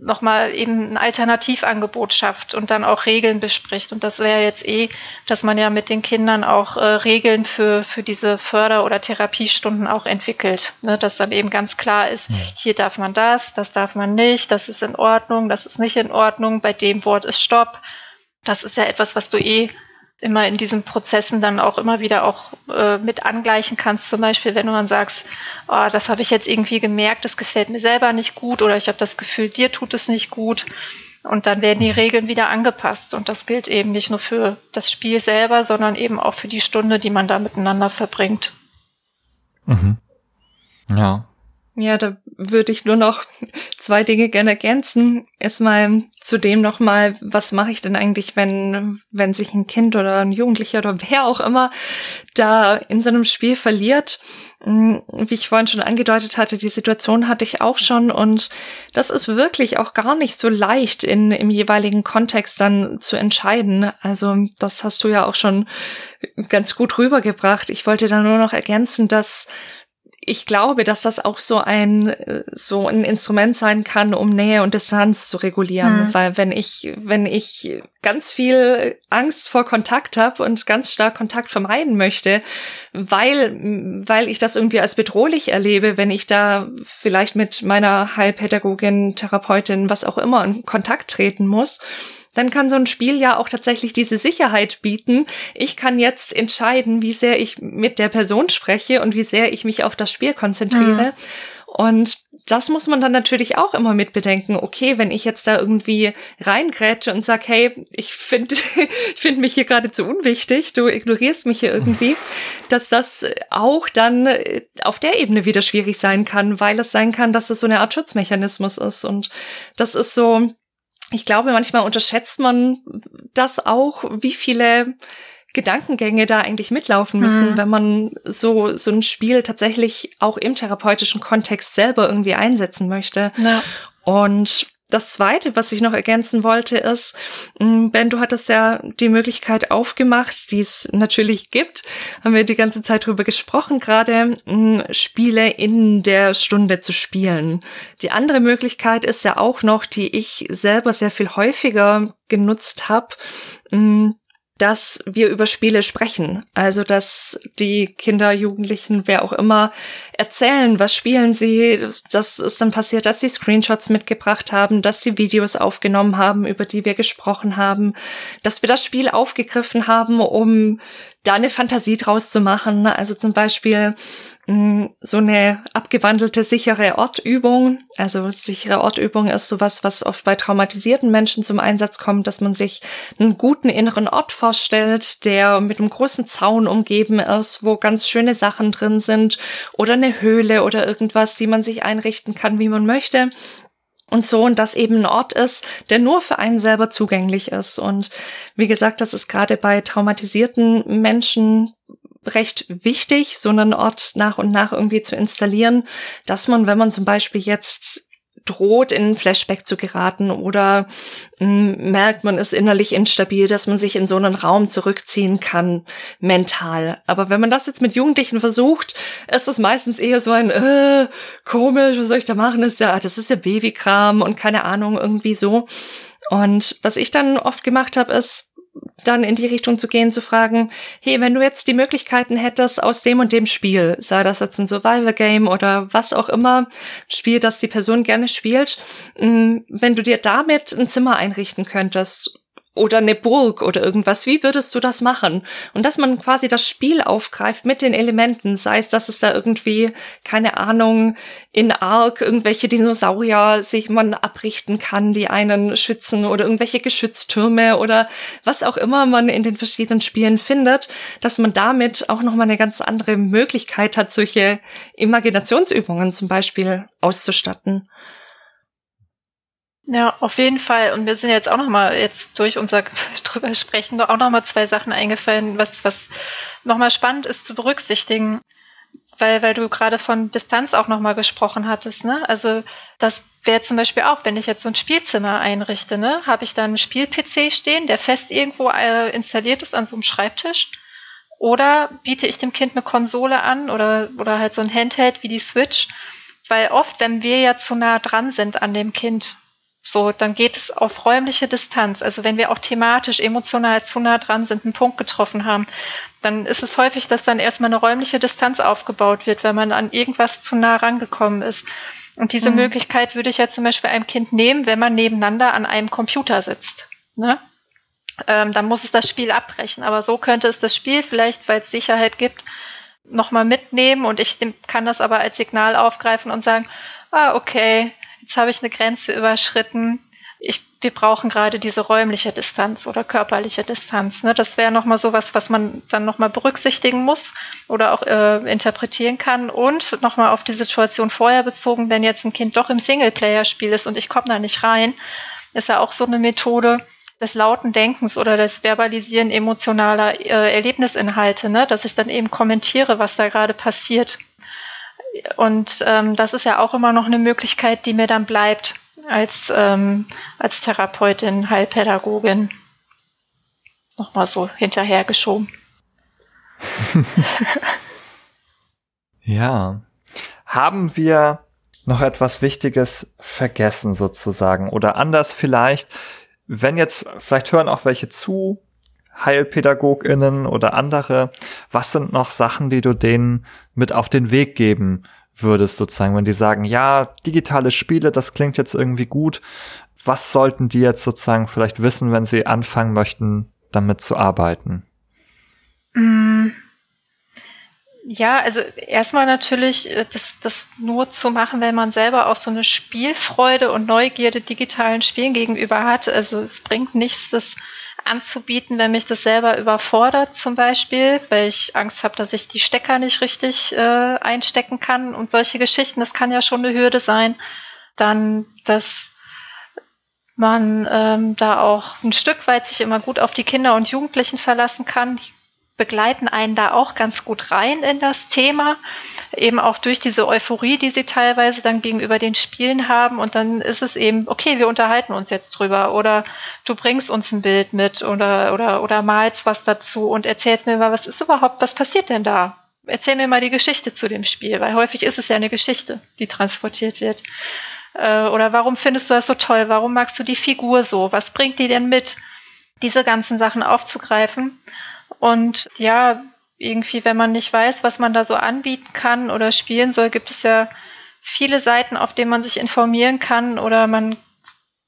nochmal eben ein Alternativangebot schafft und dann auch Regeln bespricht. Und das wäre jetzt eh, dass man ja mit den Kindern auch äh, Regeln für, für diese Förder- oder Therapiestunden auch entwickelt. Ne? Dass dann eben ganz klar ist, hier darf man das, das darf man nicht, das ist in Ordnung, das ist nicht in Ordnung, bei dem Wort ist Stopp. Das ist ja etwas, was du eh immer in diesen Prozessen dann auch immer wieder auch äh, mit angleichen kannst. Zum Beispiel, wenn du dann sagst, oh, das habe ich jetzt irgendwie gemerkt, das gefällt mir selber nicht gut oder ich habe das Gefühl, dir tut es nicht gut. Und dann werden die Regeln wieder angepasst. Und das gilt eben nicht nur für das Spiel selber, sondern eben auch für die Stunde, die man da miteinander verbringt. Mhm. Ja. Ja, da würde ich nur noch zwei Dinge gerne ergänzen. Erstmal zu dem nochmal, was mache ich denn eigentlich, wenn, wenn sich ein Kind oder ein Jugendlicher oder wer auch immer da in so einem Spiel verliert? Hm, wie ich vorhin schon angedeutet hatte, die Situation hatte ich auch schon und das ist wirklich auch gar nicht so leicht in, im jeweiligen Kontext dann zu entscheiden. Also das hast du ja auch schon ganz gut rübergebracht. Ich wollte da nur noch ergänzen, dass ich glaube, dass das auch so ein so ein Instrument sein kann, um Nähe und Distanz zu regulieren, hm. weil wenn ich wenn ich ganz viel Angst vor Kontakt habe und ganz stark Kontakt vermeiden möchte, weil weil ich das irgendwie als bedrohlich erlebe, wenn ich da vielleicht mit meiner Heilpädagogin, Therapeutin, was auch immer in Kontakt treten muss, dann kann so ein Spiel ja auch tatsächlich diese Sicherheit bieten. Ich kann jetzt entscheiden, wie sehr ich mit der Person spreche und wie sehr ich mich auf das Spiel konzentriere. Mhm. Und das muss man dann natürlich auch immer mit bedenken. Okay, wenn ich jetzt da irgendwie reingrätsche und sag, hey, ich finde ich finde mich hier gerade zu unwichtig, du ignorierst mich hier irgendwie, dass das auch dann auf der Ebene wieder schwierig sein kann, weil es sein kann, dass es so eine Art Schutzmechanismus ist. Und das ist so, ich glaube, manchmal unterschätzt man das auch, wie viele Gedankengänge da eigentlich mitlaufen müssen, mhm. wenn man so, so ein Spiel tatsächlich auch im therapeutischen Kontext selber irgendwie einsetzen möchte. Ja. Und das zweite, was ich noch ergänzen wollte, ist, mm, Ben, du hattest ja die Möglichkeit aufgemacht, die es natürlich gibt, haben wir die ganze Zeit drüber gesprochen, gerade mm, Spiele in der Stunde zu spielen. Die andere Möglichkeit ist ja auch noch, die ich selber sehr viel häufiger genutzt habe, mm, dass wir über Spiele sprechen. Also, dass die Kinder, Jugendlichen, wer auch immer erzählen, was spielen sie. Das ist dann passiert, dass sie Screenshots mitgebracht haben, dass sie Videos aufgenommen haben, über die wir gesprochen haben, dass wir das Spiel aufgegriffen haben, um da eine Fantasie draus zu machen. Also zum Beispiel so eine abgewandelte sichere Ortübung. Also sichere Ortübung ist sowas, was oft bei traumatisierten Menschen zum Einsatz kommt, dass man sich einen guten inneren Ort vorstellt, der mit einem großen Zaun umgeben ist, wo ganz schöne Sachen drin sind oder eine Höhle oder irgendwas, die man sich einrichten kann, wie man möchte und so und das eben ein Ort ist, der nur für einen selber zugänglich ist. Und wie gesagt, das ist gerade bei traumatisierten Menschen recht wichtig, so einen Ort nach und nach irgendwie zu installieren, dass man, wenn man zum Beispiel jetzt droht, in ein Flashback zu geraten oder mh, hm, merkt, man ist innerlich instabil, dass man sich in so einen Raum zurückziehen kann, mental. Aber wenn man das jetzt mit Jugendlichen versucht, ist es meistens eher so ein, äh, komisch, was soll ich da machen? Ist ja, das ist ja Babykram und keine Ahnung, irgendwie so. Und was ich dann oft gemacht habe, ist, dann in die Richtung zu gehen, zu fragen, hey, wenn du jetzt die Möglichkeiten hättest aus dem und dem Spiel, sei das jetzt ein Survival-Game oder was auch immer, Spiel, das die Person gerne spielt, mm, wenn du dir damit ein Zimmer einrichten könntest oder eine Burg oder irgendwas. Wie würdest du das machen? Und dass man quasi das Spiel aufgreift mit den Elementen, sei es, dass es da irgendwie, keine Ahnung, in Ark irgendwelche Dinosaurier sich man abrichten kann, die einen schützen oder irgendwelche Geschütztürme oder was auch immer man in den verschiedenen Spielen findet, dass man damit auch nochmal eine ganz andere Möglichkeit hat, solche Imaginationsübungen zum Beispiel auszustatten. Ja, auf jeden Fall. Und mir sind jetzt auch noch mal jetzt durch unser drüber sprechen auch noch mal zwei Sachen eingefallen, was was noch mal spannend ist zu berücksichtigen, weil weil du gerade von Distanz auch noch mal gesprochen hattest. Ne? Also das wäre zum Beispiel auch, wenn ich jetzt so ein Spielzimmer einrichte, ne, habe ich dann einen Spiel-PC stehen, der fest irgendwo äh, installiert ist an so einem Schreibtisch. Oder biete ich dem Kind eine Konsole an oder, oder halt so ein Handheld wie die Switch. Weil oft, wenn wir ja zu nah dran sind an dem Kind, so, dann geht es auf räumliche Distanz. Also wenn wir auch thematisch, emotional zu nah dran sind, einen Punkt getroffen haben, dann ist es häufig, dass dann erstmal eine räumliche Distanz aufgebaut wird, wenn man an irgendwas zu nah rangekommen ist. Und diese mhm. Möglichkeit würde ich ja zum Beispiel einem Kind nehmen, wenn man nebeneinander an einem Computer sitzt. Ne? Ähm, dann muss es das Spiel abbrechen. Aber so könnte es das Spiel vielleicht, weil es Sicherheit gibt, nochmal mitnehmen und ich kann das aber als Signal aufgreifen und sagen, ah, okay, jetzt habe ich eine Grenze überschritten. Ich, wir brauchen gerade diese räumliche Distanz oder körperliche Distanz. Ne? Das wäre nochmal sowas, was man dann nochmal berücksichtigen muss oder auch äh, interpretieren kann. Und nochmal auf die Situation vorher bezogen, wenn jetzt ein Kind doch im Singleplayer-Spiel ist und ich komme da nicht rein, ist ja auch so eine Methode des lauten Denkens oder des Verbalisieren emotionaler äh, Erlebnisinhalte, ne? dass ich dann eben kommentiere, was da gerade passiert. Und ähm, das ist ja auch immer noch eine Möglichkeit, die mir dann bleibt als, ähm, als Therapeutin, Heilpädagogin. Nochmal so hinterhergeschoben. ja. Haben wir noch etwas Wichtiges vergessen sozusagen? Oder anders vielleicht, wenn jetzt, vielleicht hören auch welche zu, HeilpädagogInnen oder andere, was sind noch Sachen, die du denen mit auf den Weg geben würdest, sozusagen, wenn die sagen, ja, digitale Spiele, das klingt jetzt irgendwie gut, was sollten die jetzt sozusagen vielleicht wissen, wenn sie anfangen möchten, damit zu arbeiten? Mm. Ja, also erstmal natürlich äh, das, das nur zu machen, wenn man selber auch so eine Spielfreude und Neugierde digitalen Spielen gegenüber hat. Also es bringt nichts, das anzubieten, wenn mich das selber überfordert zum Beispiel, weil ich Angst habe, dass ich die Stecker nicht richtig äh, einstecken kann und solche Geschichten, das kann ja schon eine Hürde sein. Dann, dass man ähm, da auch ein Stück weit sich immer gut auf die Kinder und Jugendlichen verlassen kann. Die begleiten einen da auch ganz gut rein in das Thema, eben auch durch diese Euphorie, die sie teilweise dann gegenüber den Spielen haben. Und dann ist es eben, okay, wir unterhalten uns jetzt drüber oder du bringst uns ein Bild mit oder, oder, oder malst was dazu und erzählst mir mal, was ist überhaupt, was passiert denn da? Erzähl mir mal die Geschichte zu dem Spiel, weil häufig ist es ja eine Geschichte, die transportiert wird. Äh, oder warum findest du das so toll? Warum magst du die Figur so? Was bringt die denn mit? Diese ganzen Sachen aufzugreifen und ja, irgendwie, wenn man nicht weiß, was man da so anbieten kann oder spielen soll, gibt es ja viele Seiten, auf denen man sich informieren kann oder man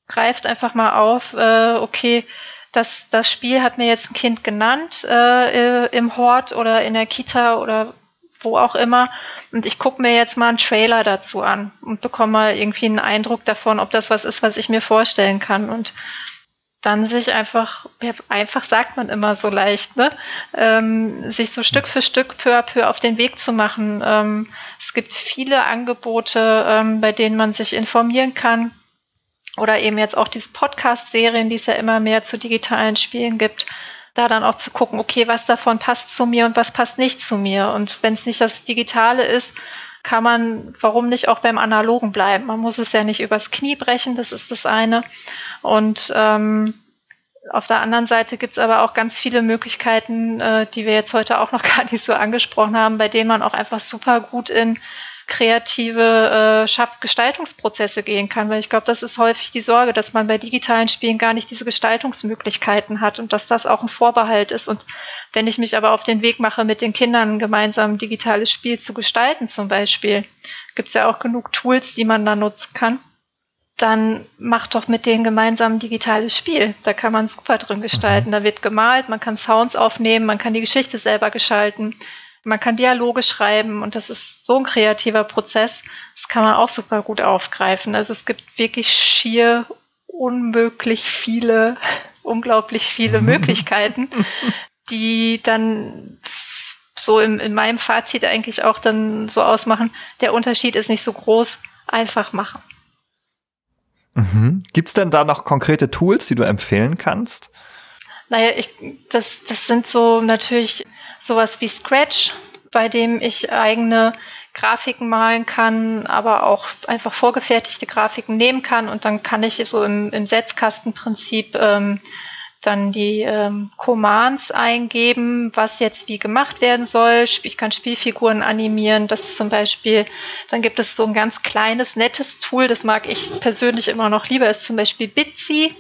greift einfach mal auf, äh, okay, das, das Spiel hat mir jetzt ein Kind genannt äh, im Hort oder in der Kita oder wo auch immer. Und ich gucke mir jetzt mal einen Trailer dazu an und bekomme mal irgendwie einen Eindruck davon, ob das was ist, was ich mir vorstellen kann. Und dann sich einfach, einfach sagt man immer so leicht, ne? Ähm, sich so Stück für Stück peu à peu auf den Weg zu machen. Ähm, es gibt viele Angebote, ähm, bei denen man sich informieren kann. Oder eben jetzt auch diese Podcast-Serien, die es ja immer mehr zu digitalen Spielen gibt. Da dann auch zu gucken, okay, was davon passt zu mir und was passt nicht zu mir. Und wenn es nicht das Digitale ist, kann man, warum nicht auch beim Analogen bleiben? Man muss es ja nicht übers Knie brechen, das ist das eine. Und ähm, auf der anderen Seite gibt's aber auch ganz viele Möglichkeiten, äh, die wir jetzt heute auch noch gar nicht so angesprochen haben, bei denen man auch einfach super gut in kreative äh, Gestaltungsprozesse gehen kann, weil ich glaube, das ist häufig die Sorge, dass man bei digitalen Spielen gar nicht diese Gestaltungsmöglichkeiten hat und dass das auch ein Vorbehalt ist. Und wenn ich mich aber auf den Weg mache, mit den Kindern gemeinsam ein digitales Spiel zu gestalten zum Beispiel, gibt's ja auch genug Tools, die man da nutzen kann dann macht doch mit denen gemeinsam ein digitales Spiel. Da kann man super drin gestalten. Mhm. Da wird gemalt, man kann Sounds aufnehmen, man kann die Geschichte selber gestalten, man kann Dialoge schreiben und das ist so ein kreativer Prozess. Das kann man auch super gut aufgreifen. Also es gibt wirklich schier unmöglich viele, unglaublich viele Möglichkeiten, die dann so im, in meinem Fazit eigentlich auch dann so ausmachen, der Unterschied ist nicht so groß, einfach machen. Mhm. Gibt es denn da noch konkrete Tools, die du empfehlen kannst? Naja, ich, das, das sind so natürlich sowas wie Scratch, bei dem ich eigene Grafiken malen kann, aber auch einfach vorgefertigte Grafiken nehmen kann und dann kann ich so im, im Setzkastenprinzip ähm, dann die ähm, Commands eingeben, was jetzt wie gemacht werden soll. Ich kann Spielfiguren animieren. Das ist zum Beispiel, dann gibt es so ein ganz kleines, nettes Tool, das mag ich persönlich immer noch lieber, ist zum Beispiel Bitsy.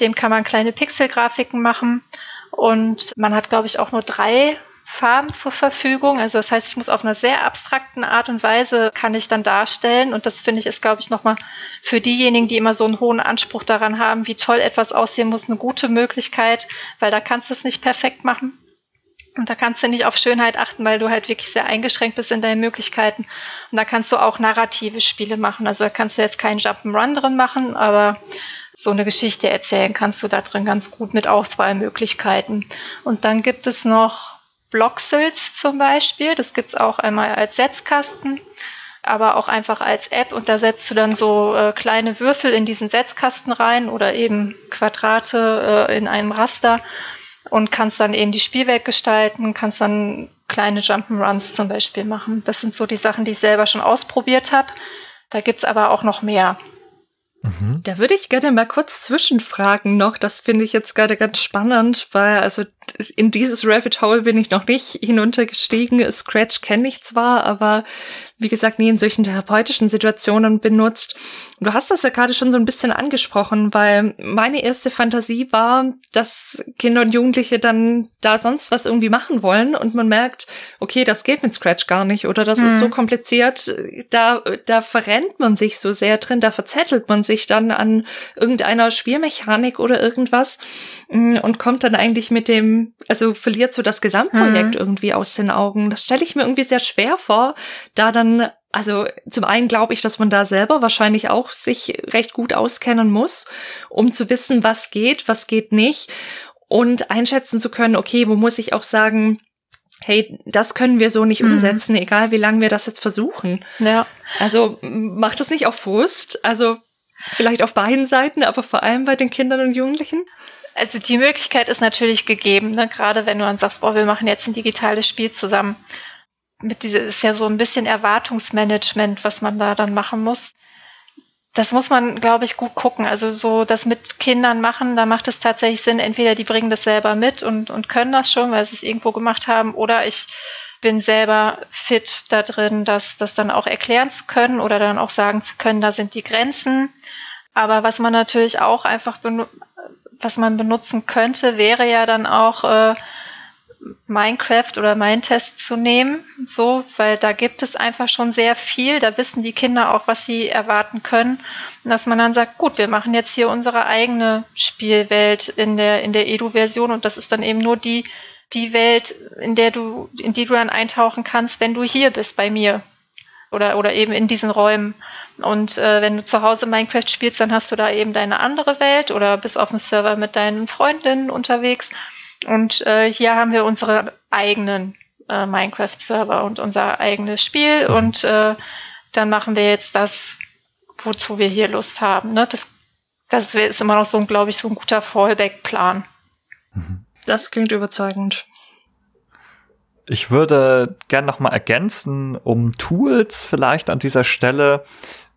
Dem kann man kleine Pixelgrafiken machen. Und man hat, glaube ich, auch nur drei Farben zur Verfügung. Also das heißt, ich muss auf einer sehr abstrakten Art und Weise kann ich dann darstellen. Und das finde ich ist, glaube ich, nochmal für diejenigen, die immer so einen hohen Anspruch daran haben, wie toll etwas aussehen muss, eine gute Möglichkeit, weil da kannst du es nicht perfekt machen. Und da kannst du nicht auf Schönheit achten, weil du halt wirklich sehr eingeschränkt bist in deinen Möglichkeiten. Und da kannst du auch narrative Spiele machen. Also da kannst du jetzt keinen Jump'n'Run drin machen, aber so eine Geschichte erzählen kannst du da drin ganz gut mit Auswahlmöglichkeiten. Und dann gibt es noch Bloxels zum Beispiel. Das gibt's auch einmal als Setzkasten, aber auch einfach als App. Und da setzt du dann so äh, kleine Würfel in diesen Setzkasten rein oder eben Quadrate äh, in einem Raster und kannst dann eben die Spielwelt gestalten, kannst dann kleine Jump'n'Runs zum Beispiel machen. Das sind so die Sachen, die ich selber schon ausprobiert habe. Da gibt's aber auch noch mehr. Mhm. Da würde ich gerne mal kurz zwischenfragen noch. Das finde ich jetzt gerade ganz spannend, weil also in dieses Rabbit Hole bin ich noch nicht hinuntergestiegen. Scratch kenne ich zwar, aber wie gesagt, nie in solchen therapeutischen Situationen benutzt. Du hast das ja gerade schon so ein bisschen angesprochen, weil meine erste Fantasie war, dass Kinder und Jugendliche dann da sonst was irgendwie machen wollen und man merkt, okay, das geht mit Scratch gar nicht oder das mhm. ist so mhm. kompliziert, da, da verrennt man sich so sehr drin, da verzettelt man sich dann an irgendeiner Spielmechanik oder irgendwas und kommt dann eigentlich mit dem, also verliert so das Gesamtprojekt mhm. irgendwie aus den Augen. Das stelle ich mir irgendwie sehr schwer vor, da dann also zum einen glaube ich, dass man da selber wahrscheinlich auch sich recht gut auskennen muss, um zu wissen, was geht, was geht nicht und einschätzen zu können, okay, wo muss ich auch sagen, hey, das können wir so nicht mhm. umsetzen, egal wie lange wir das jetzt versuchen. Ja. Also macht das nicht auf Frust? Also vielleicht auf beiden Seiten, aber vor allem bei den Kindern und Jugendlichen? Also die Möglichkeit ist natürlich gegeben, ne? gerade wenn du dann sagst, boah, wir machen jetzt ein digitales Spiel zusammen mit diese ist ja so ein bisschen Erwartungsmanagement, was man da dann machen muss. Das muss man, glaube ich, gut gucken. Also so das mit Kindern machen, da macht es tatsächlich Sinn, entweder die bringen das selber mit und, und können das schon, weil sie es irgendwo gemacht haben, oder ich bin selber fit da drin, das, das dann auch erklären zu können oder dann auch sagen zu können, da sind die Grenzen. Aber was man natürlich auch einfach, was man benutzen könnte, wäre ja dann auch äh, Minecraft oder Mindtest zu nehmen, so, weil da gibt es einfach schon sehr viel. Da wissen die Kinder auch, was sie erwarten können. Und dass man dann sagt, gut, wir machen jetzt hier unsere eigene Spielwelt in der, in der Edu-Version und das ist dann eben nur die die Welt, in der du, in die du dann eintauchen kannst, wenn du hier bist bei mir. Oder, oder eben in diesen Räumen. Und äh, wenn du zu Hause Minecraft spielst, dann hast du da eben deine andere Welt oder bist auf dem Server mit deinen Freundinnen unterwegs. Und äh, hier haben wir unsere eigenen äh, Minecraft-Server und unser eigenes Spiel. Mhm. Und äh, dann machen wir jetzt das, wozu wir hier Lust haben. Ne? Das, das ist immer noch so, glaube ich, so ein guter Fallback-Plan. Mhm. Das klingt überzeugend. Ich würde gern noch mal ergänzen, um Tools vielleicht an dieser Stelle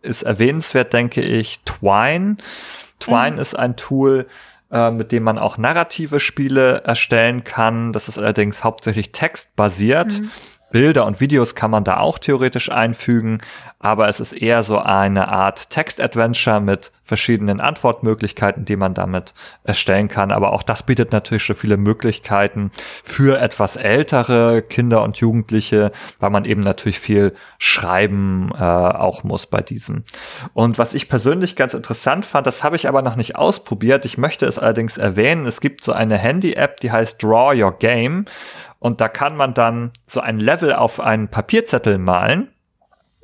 ist erwähnenswert, denke ich, Twine. Twine mhm. ist ein Tool, äh, mit dem man auch narrative Spiele erstellen kann. Das ist allerdings hauptsächlich textbasiert. Mhm. Bilder und Videos kann man da auch theoretisch einfügen, aber es ist eher so eine Art Text-Adventure mit verschiedenen Antwortmöglichkeiten, die man damit erstellen kann. Aber auch das bietet natürlich schon viele Möglichkeiten für etwas ältere Kinder und Jugendliche, weil man eben natürlich viel schreiben äh, auch muss bei diesem. Und was ich persönlich ganz interessant fand, das habe ich aber noch nicht ausprobiert. Ich möchte es allerdings erwähnen. Es gibt so eine Handy-App, die heißt Draw Your Game. Und da kann man dann so ein Level auf einen Papierzettel malen.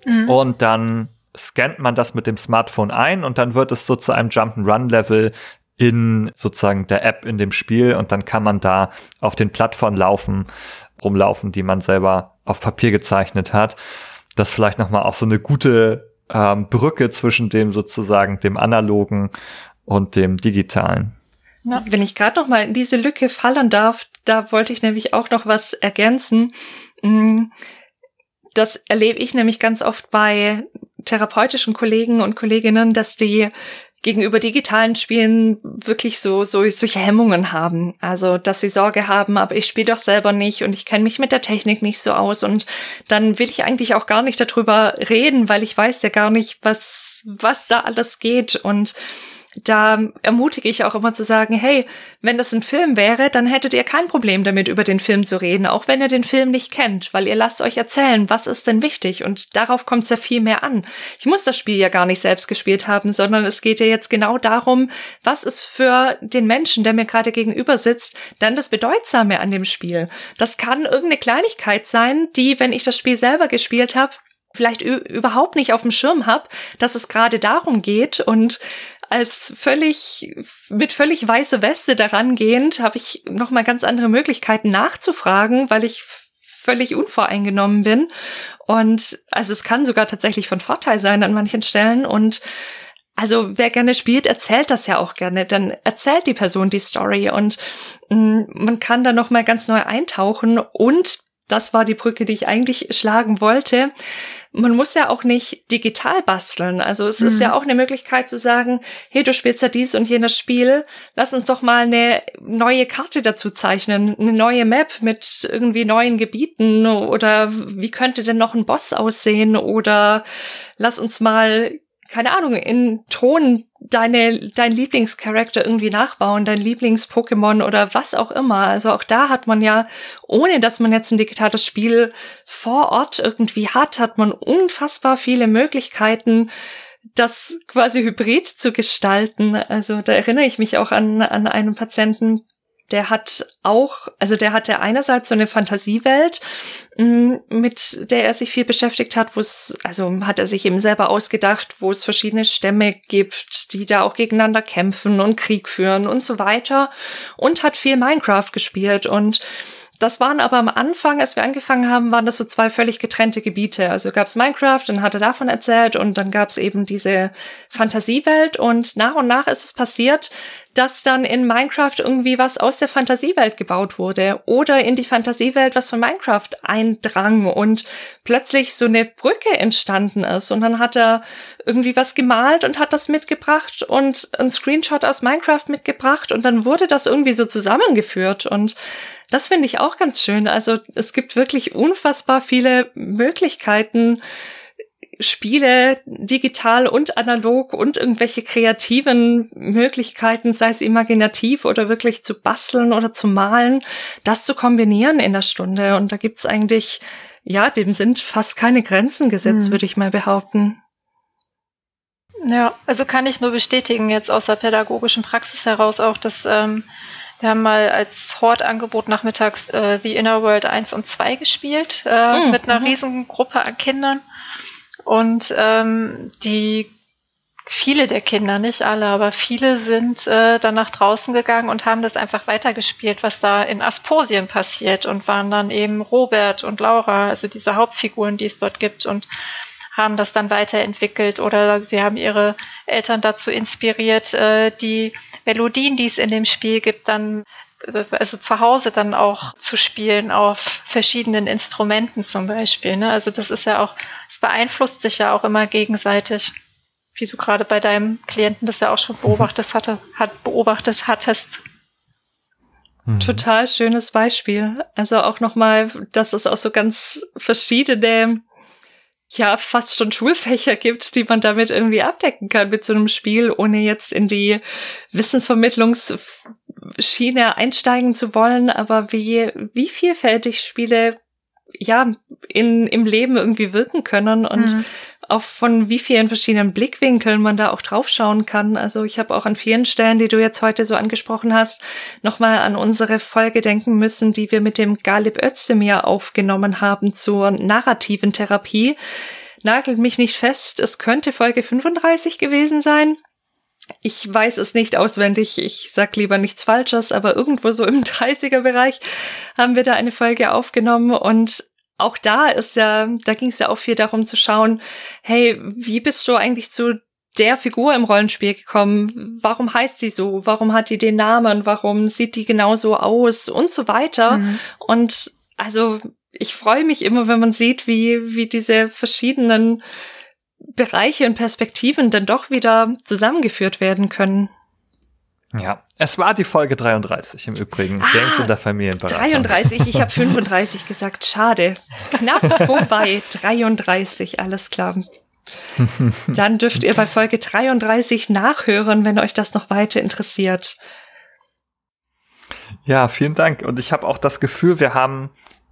Mhm. Und dann scannt man das mit dem Smartphone ein und dann wird es so zu einem Jump'n'Run-Level in sozusagen der App in dem Spiel und dann kann man da auf den Plattformen laufen, rumlaufen, die man selber auf Papier gezeichnet hat. Das vielleicht nochmal auch so eine gute ähm, Brücke zwischen dem sozusagen dem analogen und dem digitalen. Na, wenn ich gerade noch mal in diese Lücke fallen darf, da wollte ich nämlich auch noch was ergänzen. Mm, das erlebe ich nämlich ganz oft bei therapeutischen Kollegen und Kolleginnen, dass die gegenüber digitalen Spielen wirklich so, so solche Hemmungen haben. Also, dass sie Sorge haben, aber ich spiele doch selber nicht und ich kenne mich mit der Technik nicht so aus und dann will ich eigentlich auch gar nicht darüber reden, weil ich weiß ja gar nicht, was, was da alles geht und da ermutige ich auch immer zu sagen, hey, wenn das ein Film wäre, dann hättet ihr kein Problem damit, über den Film zu reden, auch wenn ihr den Film nicht kennt, weil ihr lasst euch erzählen, was ist denn wichtig und darauf kommt es ja viel mehr an. Ich muss das Spiel ja gar nicht selbst gespielt haben, sondern es geht ja jetzt genau darum, was ist für den Menschen, der mir gerade gegenüber sitzt, dann das Bedeutsame an dem Spiel. Das kann irgendeine Kleinigkeit sein, die, wenn ich das Spiel selber gespielt habe, vielleicht überhaupt nicht auf dem Schirm habe, dass es gerade darum geht und als völlig mit völlig weiße Weste daran gehend habe ich noch mal ganz andere Möglichkeiten nachzufragen, weil ich völlig unvoreingenommen bin und also es kann sogar tatsächlich von Vorteil sein an manchen Stellen und also wer gerne spielt, erzählt das ja auch gerne. Dann erzählt die Person die Story und mm, man kann da noch mal ganz neu eintauchen und das war die Brücke, die ich eigentlich schlagen wollte. Man muss ja auch nicht digital basteln. Also es mhm. ist ja mhm. auch eine Möglichkeit zu sagen, hey, du spielst ja dies und jenes Spiel, lass uns doch mal eine neue Karte dazu zeichnen, eine neue Map mit irgendwie neuen Gebieten oder wie könnte denn noch ein Boss aussehen oder lass uns mal keine Ahnung, in Ton deine, dein Lieblingscharakter irgendwie nachbauen, dein Lieblings-Pokémon oder was auch immer. Also auch da hat man ja, ohne dass man jetzt ein digitales Spiel vor Ort irgendwie hat, hat man unfassbar viele Möglichkeiten, das quasi hybrid zu gestalten. Also da erinnere ich mich auch an, an einen Patienten, der hat auch, also der hatte einerseits so eine Fantasiewelt, mm, mit der er sich viel beschäftigt hat, wo es, also hat er sich eben selber ausgedacht, wo es verschiedene Stämme gibt, die da auch gegeneinander kämpfen und Krieg führen und so weiter und hat viel Minecraft gespielt und das waren aber am Anfang, als wir angefangen haben, waren das so zwei völlig getrennte Gebiete. Also gab's Minecraft und hatte davon erzählt und dann gab's eben diese Fantasiewelt. Und nach und nach ist es passiert, dass dann in Minecraft irgendwie was aus der Fantasiewelt gebaut wurde oder in die Fantasiewelt was von Minecraft eindrang und plötzlich so eine Brücke entstanden ist. Und dann hat er irgendwie was gemalt und hat das mitgebracht und ein Screenshot aus Minecraft mitgebracht und dann wurde das irgendwie so zusammengeführt. Und das finde ich auch ganz schön. Also es gibt wirklich unfassbar viele Möglichkeiten, Spiele digital und analog und irgendwelche kreativen Möglichkeiten, sei es imaginativ oder wirklich zu basteln oder zu malen, das zu kombinieren in der Stunde. Und da gibt's eigentlich, ja, dem sind fast keine Grenzen gesetzt, hm. würde ich mal behaupten. Ja, also kann ich nur bestätigen, jetzt aus der pädagogischen Praxis heraus auch, dass ähm, Wir haben mal als Hortangebot nachmittags äh, The Inner World 1 und 2 gespielt, äh, mhm. mit einer mhm. riesigen Gruppe an Kindern. Und ähm, die viele der Kinder, nicht alle, aber viele sind äh, dann nach draußen gegangen und haben das einfach weitergespielt, was da in Asposien passiert und waren dann eben Robert und Laura, also diese Hauptfiguren, die es dort gibt und haben das dann weiterentwickelt oder sie haben ihre Eltern dazu inspiriert, äh, die Melodien, die es in dem Spiel gibt, dann äh, also zu Hause dann auch zu spielen auf verschiedenen Instrumenten zum Beispiel. Ne? Also das ist ja auch, es beeinflusst sich ja auch immer gegenseitig, wie du gerade bei deinem Klienten das ja auch schon beobachtet hatte, hat beobachtet hattest. Mhm. Total schönes Beispiel. Also auch nochmal, dass es auch so ganz verschiedene ja fast schon Schulfächer gibt, die man damit irgendwie abdecken kann mit so einem Spiel, ohne jetzt in die Wissensvermittlungsschiene einsteigen zu wollen. Aber wie, wie vielfältig Spiele ja in, im Leben irgendwie wirken können und mhm. Auch von wie vielen verschiedenen Blickwinkeln man da auch draufschauen kann. Also ich habe auch an vielen Stellen, die du jetzt heute so angesprochen hast, nochmal an unsere Folge denken müssen, die wir mit dem Galib Özdemir aufgenommen haben zur narrativen Therapie. Nagelt mich nicht fest, es könnte Folge 35 gewesen sein. Ich weiß es nicht auswendig, ich sag lieber nichts Falsches, aber irgendwo so im 30er Bereich haben wir da eine Folge aufgenommen und auch da ist ja, da ging es ja auch viel darum zu schauen, hey, wie bist du eigentlich zu der Figur im Rollenspiel gekommen? Warum heißt sie so? Warum hat die den Namen? Warum sieht die genauso aus? Und so weiter. Mhm. Und also ich freue mich immer, wenn man sieht, wie, wie diese verschiedenen Bereiche und Perspektiven dann doch wieder zusammengeführt werden können. Ja, es war die Folge 33 im Übrigen. Ah, Games in der Familienberatung. 33, ich habe 35 gesagt. Schade. Knapp vorbei. 33, alles klar. Dann dürft ihr bei Folge 33 nachhören, wenn euch das noch weiter interessiert. Ja, vielen Dank. Und ich habe auch das Gefühl, wir haben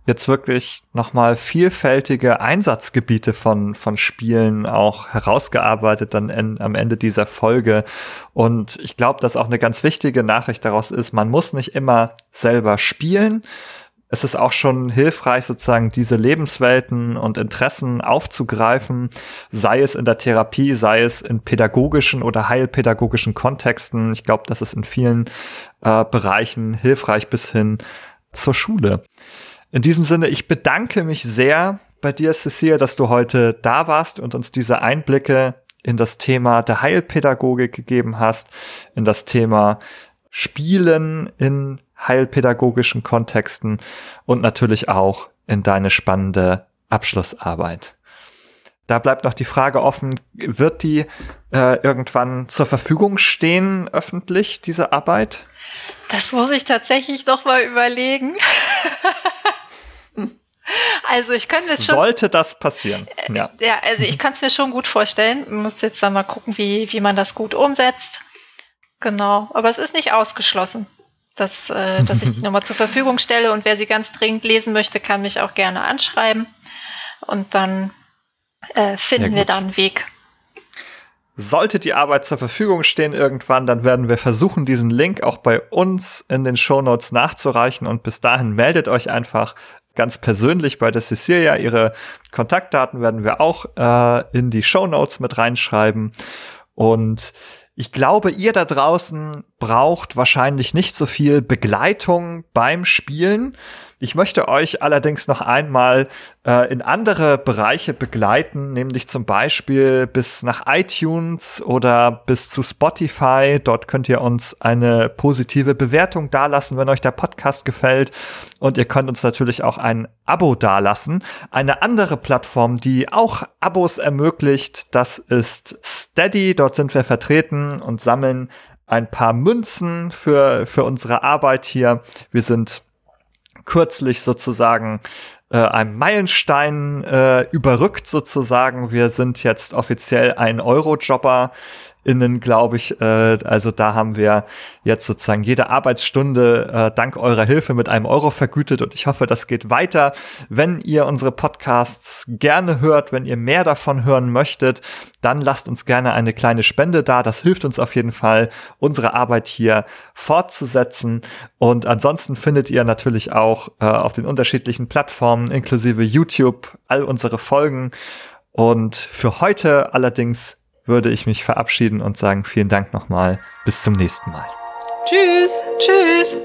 jetzt wirklich nochmal vielfältige Einsatzgebiete von, von Spielen auch herausgearbeitet dann in, am Ende dieser Folge. Und ich glaube, dass auch eine ganz wichtige Nachricht daraus ist, man muss nicht immer selber spielen. Es ist auch schon hilfreich, sozusagen diese Lebenswelten und Interessen aufzugreifen, sei es in der Therapie, sei es in pädagogischen oder heilpädagogischen Kontexten. Ich glaube, das ist in vielen äh, Bereichen hilfreich bis hin zur Schule. In diesem Sinne, ich bedanke mich sehr bei dir, Cecilia, dass du heute da warst und uns diese Einblicke in das Thema der Heilpädagogik gegeben hast, in das Thema Spielen in heilpädagogischen Kontexten und natürlich auch in deine spannende Abschlussarbeit. Da bleibt noch die Frage offen, wird die äh, irgendwann zur Verfügung stehen öffentlich, diese Arbeit? Das muss ich tatsächlich noch mal überlegen. Also ich könnte es schon. Sollte das passieren? Äh, ja. ja, also ich kann es mir schon gut vorstellen. Man muss jetzt dann mal gucken, wie, wie man das gut umsetzt. Genau. Aber es ist nicht ausgeschlossen, dass, äh, dass ich die nochmal zur Verfügung stelle. Und wer sie ganz dringend lesen möchte, kann mich auch gerne anschreiben. Und dann äh, finden wir da einen Weg. Sollte die Arbeit zur Verfügung stehen irgendwann, dann werden wir versuchen, diesen Link auch bei uns in den Show Notes nachzureichen. Und bis dahin meldet euch einfach ganz persönlich bei der Cecilia. Ihre Kontaktdaten werden wir auch äh, in die Show Notes mit reinschreiben. Und ich glaube, ihr da draußen braucht wahrscheinlich nicht so viel Begleitung beim Spielen, ich möchte euch allerdings noch einmal äh, in andere Bereiche begleiten, nämlich zum Beispiel bis nach iTunes oder bis zu Spotify. Dort könnt ihr uns eine positive Bewertung dalassen, wenn euch der Podcast gefällt. Und ihr könnt uns natürlich auch ein Abo dalassen. Eine andere Plattform, die auch Abos ermöglicht, das ist Steady. Dort sind wir vertreten und sammeln ein paar Münzen für, für unsere Arbeit hier. Wir sind kürzlich sozusagen äh, einem Meilenstein äh, überrückt sozusagen. Wir sind jetzt offiziell ein Eurojobber innen, glaube ich. Äh, also da haben wir jetzt sozusagen jede Arbeitsstunde äh, dank eurer Hilfe mit einem Euro vergütet und ich hoffe, das geht weiter. Wenn ihr unsere Podcasts gerne hört, wenn ihr mehr davon hören möchtet, dann lasst uns gerne eine kleine Spende da. Das hilft uns auf jeden Fall, unsere Arbeit hier fortzusetzen. Und ansonsten findet ihr natürlich auch äh, auf den unterschiedlichen Plattformen inklusive YouTube all unsere Folgen. Und für heute allerdings würde ich mich verabschieden und sagen vielen Dank nochmal. Bis zum nächsten Mal. Tschüss. Tschüss.